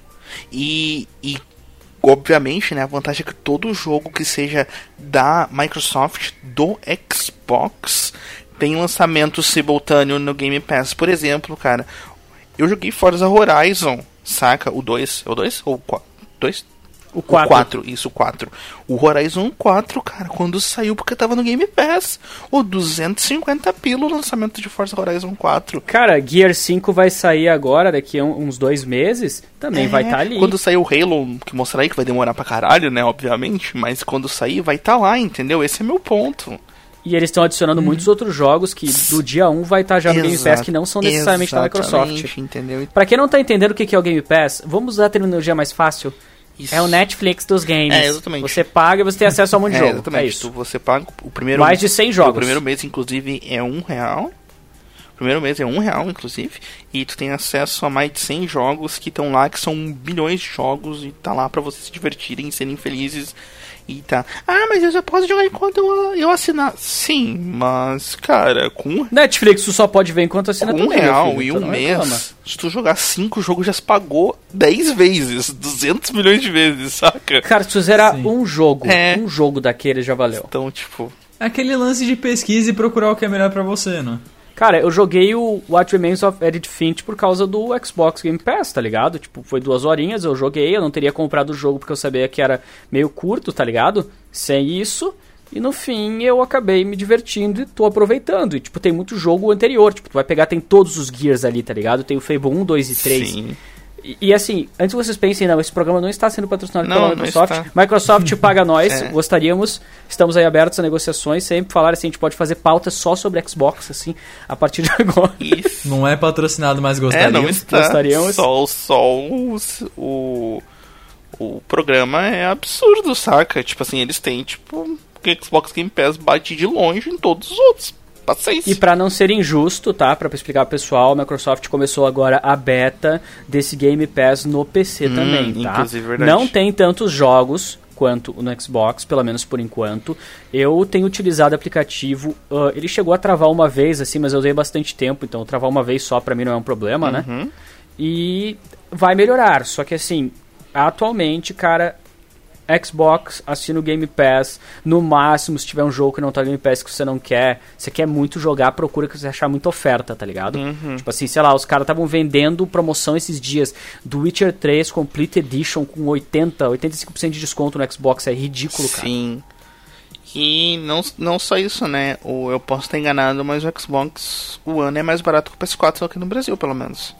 E, e obviamente, né, a vantagem é que todo jogo que seja da Microsoft, do Xbox, tem lançamento simultâneo no Game Pass. Por exemplo, cara, eu joguei Forza Horizon, saca? O 2, é o 2 ou o 2? O 4. O 4, isso, o 4. O Horizon 4, cara, quando saiu, porque tava no Game Pass. O 250 pila o lançamento de Forza Horizon 4. Cara, Gear 5 vai sair agora, daqui a uns dois meses. Também É, vai estar ali. Quando sair o Halo, que mostrar aí, que vai demorar pra caralho, né, obviamente. Mas quando sair, vai estar lá, entendeu? Esse é meu ponto. E eles estão adicionando muitos outros jogos que do dia 1 vai estar já no Game Pass Exato, que não são necessariamente da Microsoft. Entendeu? Pra quem não tá entendendo o que que é o Game Pass, vamos usar a terminologia mais fácil. Isso. É o Netflix dos games. É, exatamente. Você paga e você tem acesso a um monte de É, jogo. exatamente. É isso. Tu- você paga o primeiro Mais de 100 O jogos. primeiro mês, inclusive, é um real. Primeiro mês é um real, inclusive. E tu tem acesso a mais de 100 jogos que estão lá, que são bilhões de jogos. E tá lá pra vocês se divertirem, serem felizes. E tá. Ah, mas eu só posso jogar enquanto eu, eu assinar. Sim, mas, cara, com, Netflix tu só pode ver enquanto assina com um também, meu real filho, e então um não mês, reclama. se tu jogar 5 jogos, já se pagou 10 vezes. 200 milhões de vezes, saca? Cara, se tu zerar Sim. um jogo, É. um jogo daquele já valeu. Então, tipo. É aquele lance de pesquisa e procurar o que é melhor pra você, né? Cara, eu joguei o What Remains of Edith Finch por causa do Xbox Game Pass, tá ligado? Tipo, foi duas horinhas, eu joguei, eu não teria comprado o jogo porque eu sabia que era meio curto, tá ligado? Sem isso, e no fim eu acabei me divertindo e tô aproveitando. E, tipo, tem muito jogo anterior, tipo, tu vai pegar, tem todos os Gears ali, tá ligado? Tem o Fable 1, 2 e 3. Sim. E, e, assim, antes que vocês pensem, não, esse programa não está sendo patrocinado Não, pela Microsoft. Microsoft paga nós, É. gostaríamos, estamos aí abertos a negociações, sempre falar assim, a gente pode fazer pautas só sobre Xbox, assim, a partir de agora. Isso. Não é patrocinado, mas É, gostaria. não está. Gostaríamos. Só, só os- o, o programa é absurdo, saca? Tipo assim, eles têm, tipo, o Xbox Game Pass bate de longe em todos os outros. Paciência. E pra não ser injusto, tá? Pra explicar pro pessoal, a Microsoft começou agora a beta desse Game Pass no PC Hum, também, tá? inclusive, verdade. Não tem tantos jogos quanto no Xbox, pelo menos por enquanto. Eu tenho utilizado o aplicativo, ah, ele chegou a travar uma vez, assim, mas eu usei bastante tempo, então travar uma vez só pra mim não é um problema, né? Uhum. E vai melhorar, só que assim, atualmente, cara, Xbox, assina o Game Pass. No máximo, se tiver um jogo que não tá no Game Pass que você não quer, você quer muito jogar, procura que você achar muita oferta, tá ligado? Uhum. Tipo assim, sei lá, os caras estavam vendendo promoção esses dias do Witcher 3 Complete Edition com 80, 85% de desconto no Xbox. É ridículo, cara. Sim. E não, não só isso, né? Eu posso estar enganado, mas o Xbox One é mais barato que o PS4 aqui no Brasil, pelo menos.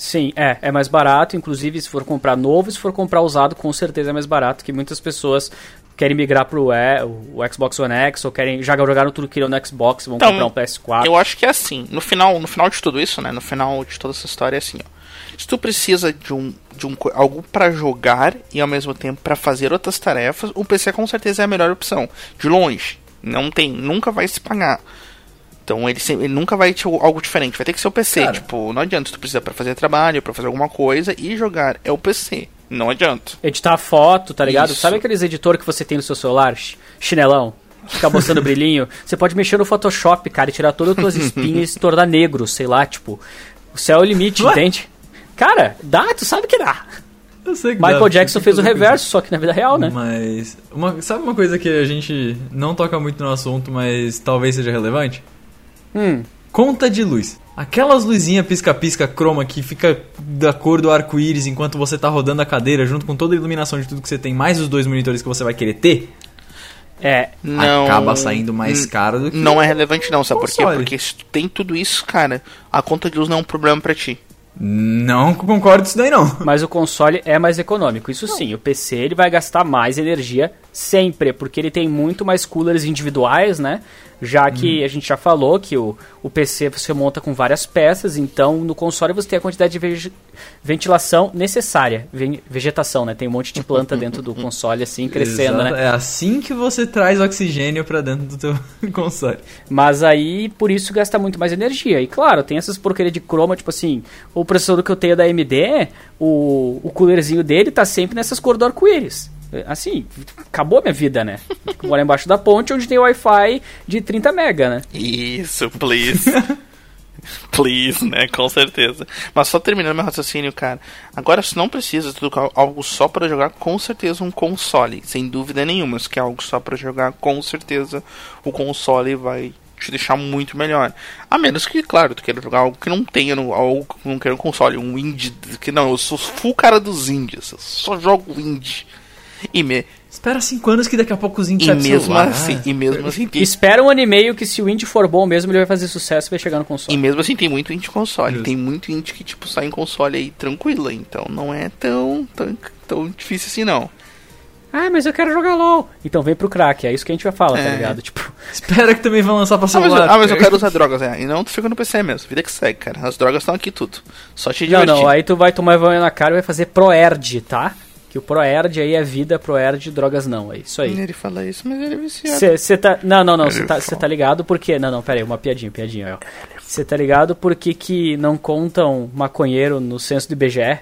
Sim, é, é mais barato, inclusive se for comprar novo, se for comprar usado, com certeza é mais barato, que muitas pessoas querem migrar pro e, o Xbox One X ou querem já jogaram tudo que queriam no Xbox, vão Então, comprar um PS4. Eu acho que é assim. No final, no final de tudo isso, né? No final de toda essa história é assim, ó. Se tu precisa de um de um algo pra jogar e ao mesmo tempo pra fazer outras tarefas, o PC com certeza é a melhor opção. De longe, não tem, nunca vai se pagar. Então ele, sempre, ele nunca vai ter algo diferente, vai ter que ser o PC. Cara. Tipo, não adianta, tu precisa pra fazer trabalho, pra fazer alguma coisa e jogar. É o PC. Não adianta. Editar foto, tá ligado? Isso. Sabe aqueles editor que você tem no seu celular? Ch- Chinelão? Ficar mostrando brilhinho? Você pode mexer no Photoshop, cara, e tirar todas as tuas espinhas e se tornar negro, sei lá, tipo. O céu é o limite, Ué? entende? Cara, dá, tu sabe que dá. Eu sei que Michael dá, Jackson fez o reverso, só que na vida real, né? Mas, uma- sabe uma coisa que a gente não toca muito no assunto, mas talvez seja relevante? Hum. Conta de luz. Aquelas luzinhas pisca-pisca croma que fica da cor do arco-íris enquanto você tá rodando a cadeira, junto com toda a iluminação de tudo que você tem, mais os dois monitores que você vai querer ter, É, Não, acaba saindo mais N- caro do que. Não é relevante não, sabe por quê? Console. Porque se tu tem tudo isso, cara, a conta de luz não é um problema pra ti. Não concordo com isso daí, não. mas o console é mais econômico. Isso sim, o PC ele vai gastar mais energia sempre, porque ele tem muito mais coolers individuais, né? Já que a gente já falou que o, o PC você monta com várias peças, então no console você tem a quantidade de ventilação necessária. Ve- vegetação, né? Tem um monte de planta dentro do console assim, crescendo, Exato. né? É assim que você traz oxigênio pra dentro do teu console. Mas aí, por isso, gasta muito mais energia. E claro, tem essas porcaria de croma, tipo assim, o processador que eu tenho da AMD, o, o coolerzinho dele tá sempre nessas cores do arco-íris. Assim, acabou minha vida, né? Moro embaixo da ponte onde tem Wi-Fi de 30 mega, né? Isso, please. please, né? Com certeza. Mas só terminando meu raciocínio, cara. Agora, se não precisa de algo só pra jogar, com certeza um console. Sem dúvida nenhuma. Se quer algo só pra jogar, com certeza o console vai te deixar muito melhor. A menos que, claro, tu queira jogar algo que não tenha, no- algo que não queira um console, um indie. Que não, eu sou full cara dos indies. Eu só jogo indie. E, me, Espera cinco anos que daqui a pouco os e indies saem do mesmo assim, e mesmo assim tem Espera um ano e meio que se o indie for bom mesmo, ele vai fazer sucesso e vai chegar no E console. mesmo assim tem muito indie console. Justo. Tem muito indie que tipo sai em console aí tranquila. Então não é tão, tão, tão difícil assim não. Ah, mas eu quero jogar LOL. Então vem pro crack, é isso que a gente vai falar, tá É. ligado? Tipo, Espera que também vão lançar pra Ah, mas, celular. ah, mas eu quero usar drogas, é. E não, tu fica no PC mesmo. Vida que segue, cara. As drogas estão aqui tudo. Só te não, divertir. não, aí tu vai tomar vergonha na cara e vai fazer Proerd, tá? Que o Proerd aí é vida, Proerd, drogas não, é isso aí. Ele fala isso, mas ele é viciado. Você tá. Não, não, não. Você tá, tá ligado porque. Não, não, pera aí, uma piadinha, piadinha, ó. Você tá ligado porque que não contam maconheiro no censo do IBGE?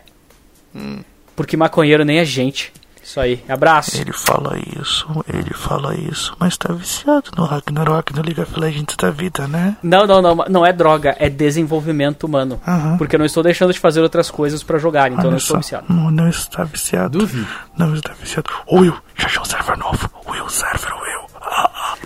Hum. Porque maconheiro nem é gente. Isso aí. Abraço. Ele fala isso, ele fala isso, mas tá viciado no Ragnarok, no League of Legends da vida, né? Não, não, não. Não é droga, é desenvolvimento humano. Aham. Porque eu não estou deixando de fazer outras coisas pra jogar, então eu não estou viciado. Não, não está viciado. Duvido. Não está viciado. Will, já achou um server novo. Will, server, Will.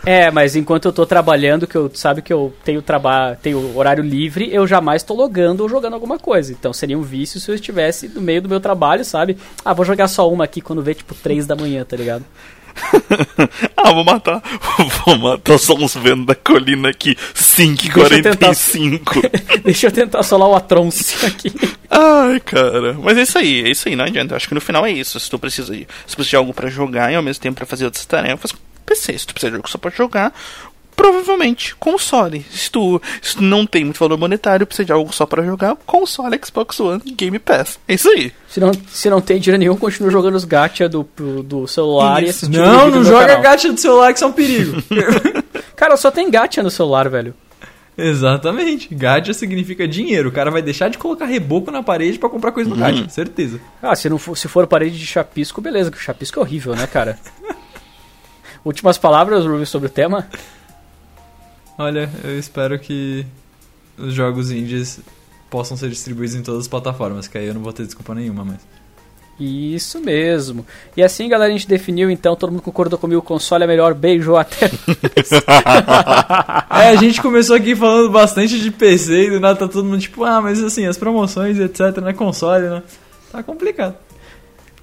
É, mas enquanto eu tô trabalhando, que eu sabe que eu tenho trabalho, tenho horário livre, eu jamais tô logando ou jogando alguma coisa. Então seria um vício se eu estivesse no meio do meu trabalho, sabe? Ah, vou jogar só uma aqui quando vê tipo 3 da manhã, tá ligado? ah, vou matar. Vou matar só uns vendo da colina aqui. 5,45. Deixa eu tentar solar o Atronce aqui. Ai, cara. Mas é isso aí, é isso aí, não adianta. Acho que no final é isso. Se tu precisa se tu precisa de algo pra jogar e ao mesmo tempo pra fazer outras tarefas, PC. Se tu precisa de algo só pra jogar, provavelmente console. Se tu, se tu não tem muito valor monetário, precisa de algo só pra jogar, console, Xbox One, Game Pass. É isso aí. Se não, se não tem dinheiro nenhum, continua jogando os gacha do, do celular e Isso. assistindo Não, não joga canal. gacha do celular que isso é um perigo. Cara, só tem gacha no celular, velho. Exatamente. Gacha significa dinheiro. O cara vai deixar de colocar reboco na parede pra comprar coisa no gacha, certeza. Ah, se, não for, se for parede de chapisco, beleza, que o chapisco é horrível, né, cara? Últimas palavras, Ruby, sobre o tema? Olha, eu espero que os jogos indies possam ser distribuídos em todas as plataformas, que aí eu não vou ter desculpa nenhuma, mas. Isso mesmo. E assim, galera, a gente definiu então, todo mundo concordou comigo, o console é melhor, beijo, até. É, a gente começou aqui falando bastante de PC e do nada tá todo mundo tipo, ah, mas assim, as promoções, etc, né? Console, né? Tá complicado.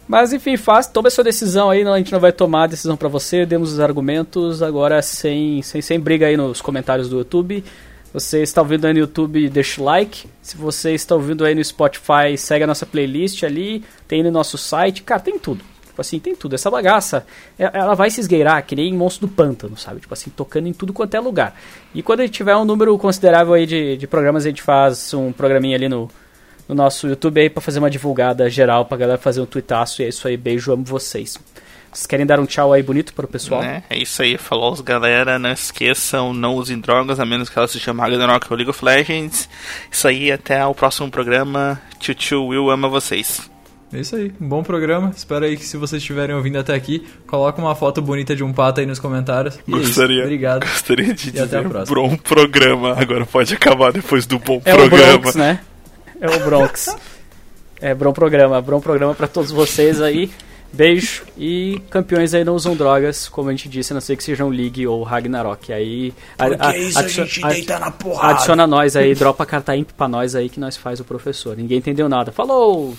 Mas enfim, faz, toma a sua decisão aí, a gente não vai tomar a decisão pra você, demos os argumentos, agora sem, sem, sem briga aí nos comentários do YouTube. Você está ouvindo aí no YouTube, deixa o like. Se você está ouvindo aí no Spotify, segue a nossa playlist ali, tem no nosso site, cara, tem tudo. Tipo assim, tem tudo. Essa bagaça, é- ela vai se esgueirar que nem monstro do pântano, sabe? Tipo assim, tocando em tudo quanto é lugar. E quando a gente tiver um número considerável aí de, de programas, a gente faz um programinha ali no, no nosso YouTube aí pra fazer uma divulgada geral pra galera fazer um tweetaço. E é isso aí, beijo, amo vocês. Vocês querem dar um tchau aí bonito para o pessoal? Né? É isso aí, falou os galera. Não esqueçam, não usem drogas, a menos que ela se chame Ragnarok ou League of Legends. Isso aí, até o próximo programa. Tchau, tchau, Will ama vocês. É isso aí, um bom programa. Espero aí que se vocês estiverem ouvindo até aqui, coloca uma foto bonita de um pato aí nos comentários. E é isso. Gostaria, Obrigado. gostaria de E até a dizer próxima. bom programa. Agora pode acabar depois do bom É o programa. Bronx, né? É o Bronx. é, bom programa. Bom programa pra todos vocês aí. Beijo. E campeões aí não usam drogas, como a gente disse, a não ser que sejam League ou Ragnarok. Aí. a- a- adiciona- ad- na porrada. Adiciona nós aí, dropa carta imp pra nós aí que nós faz o professor. Ninguém entendeu nada. Falou!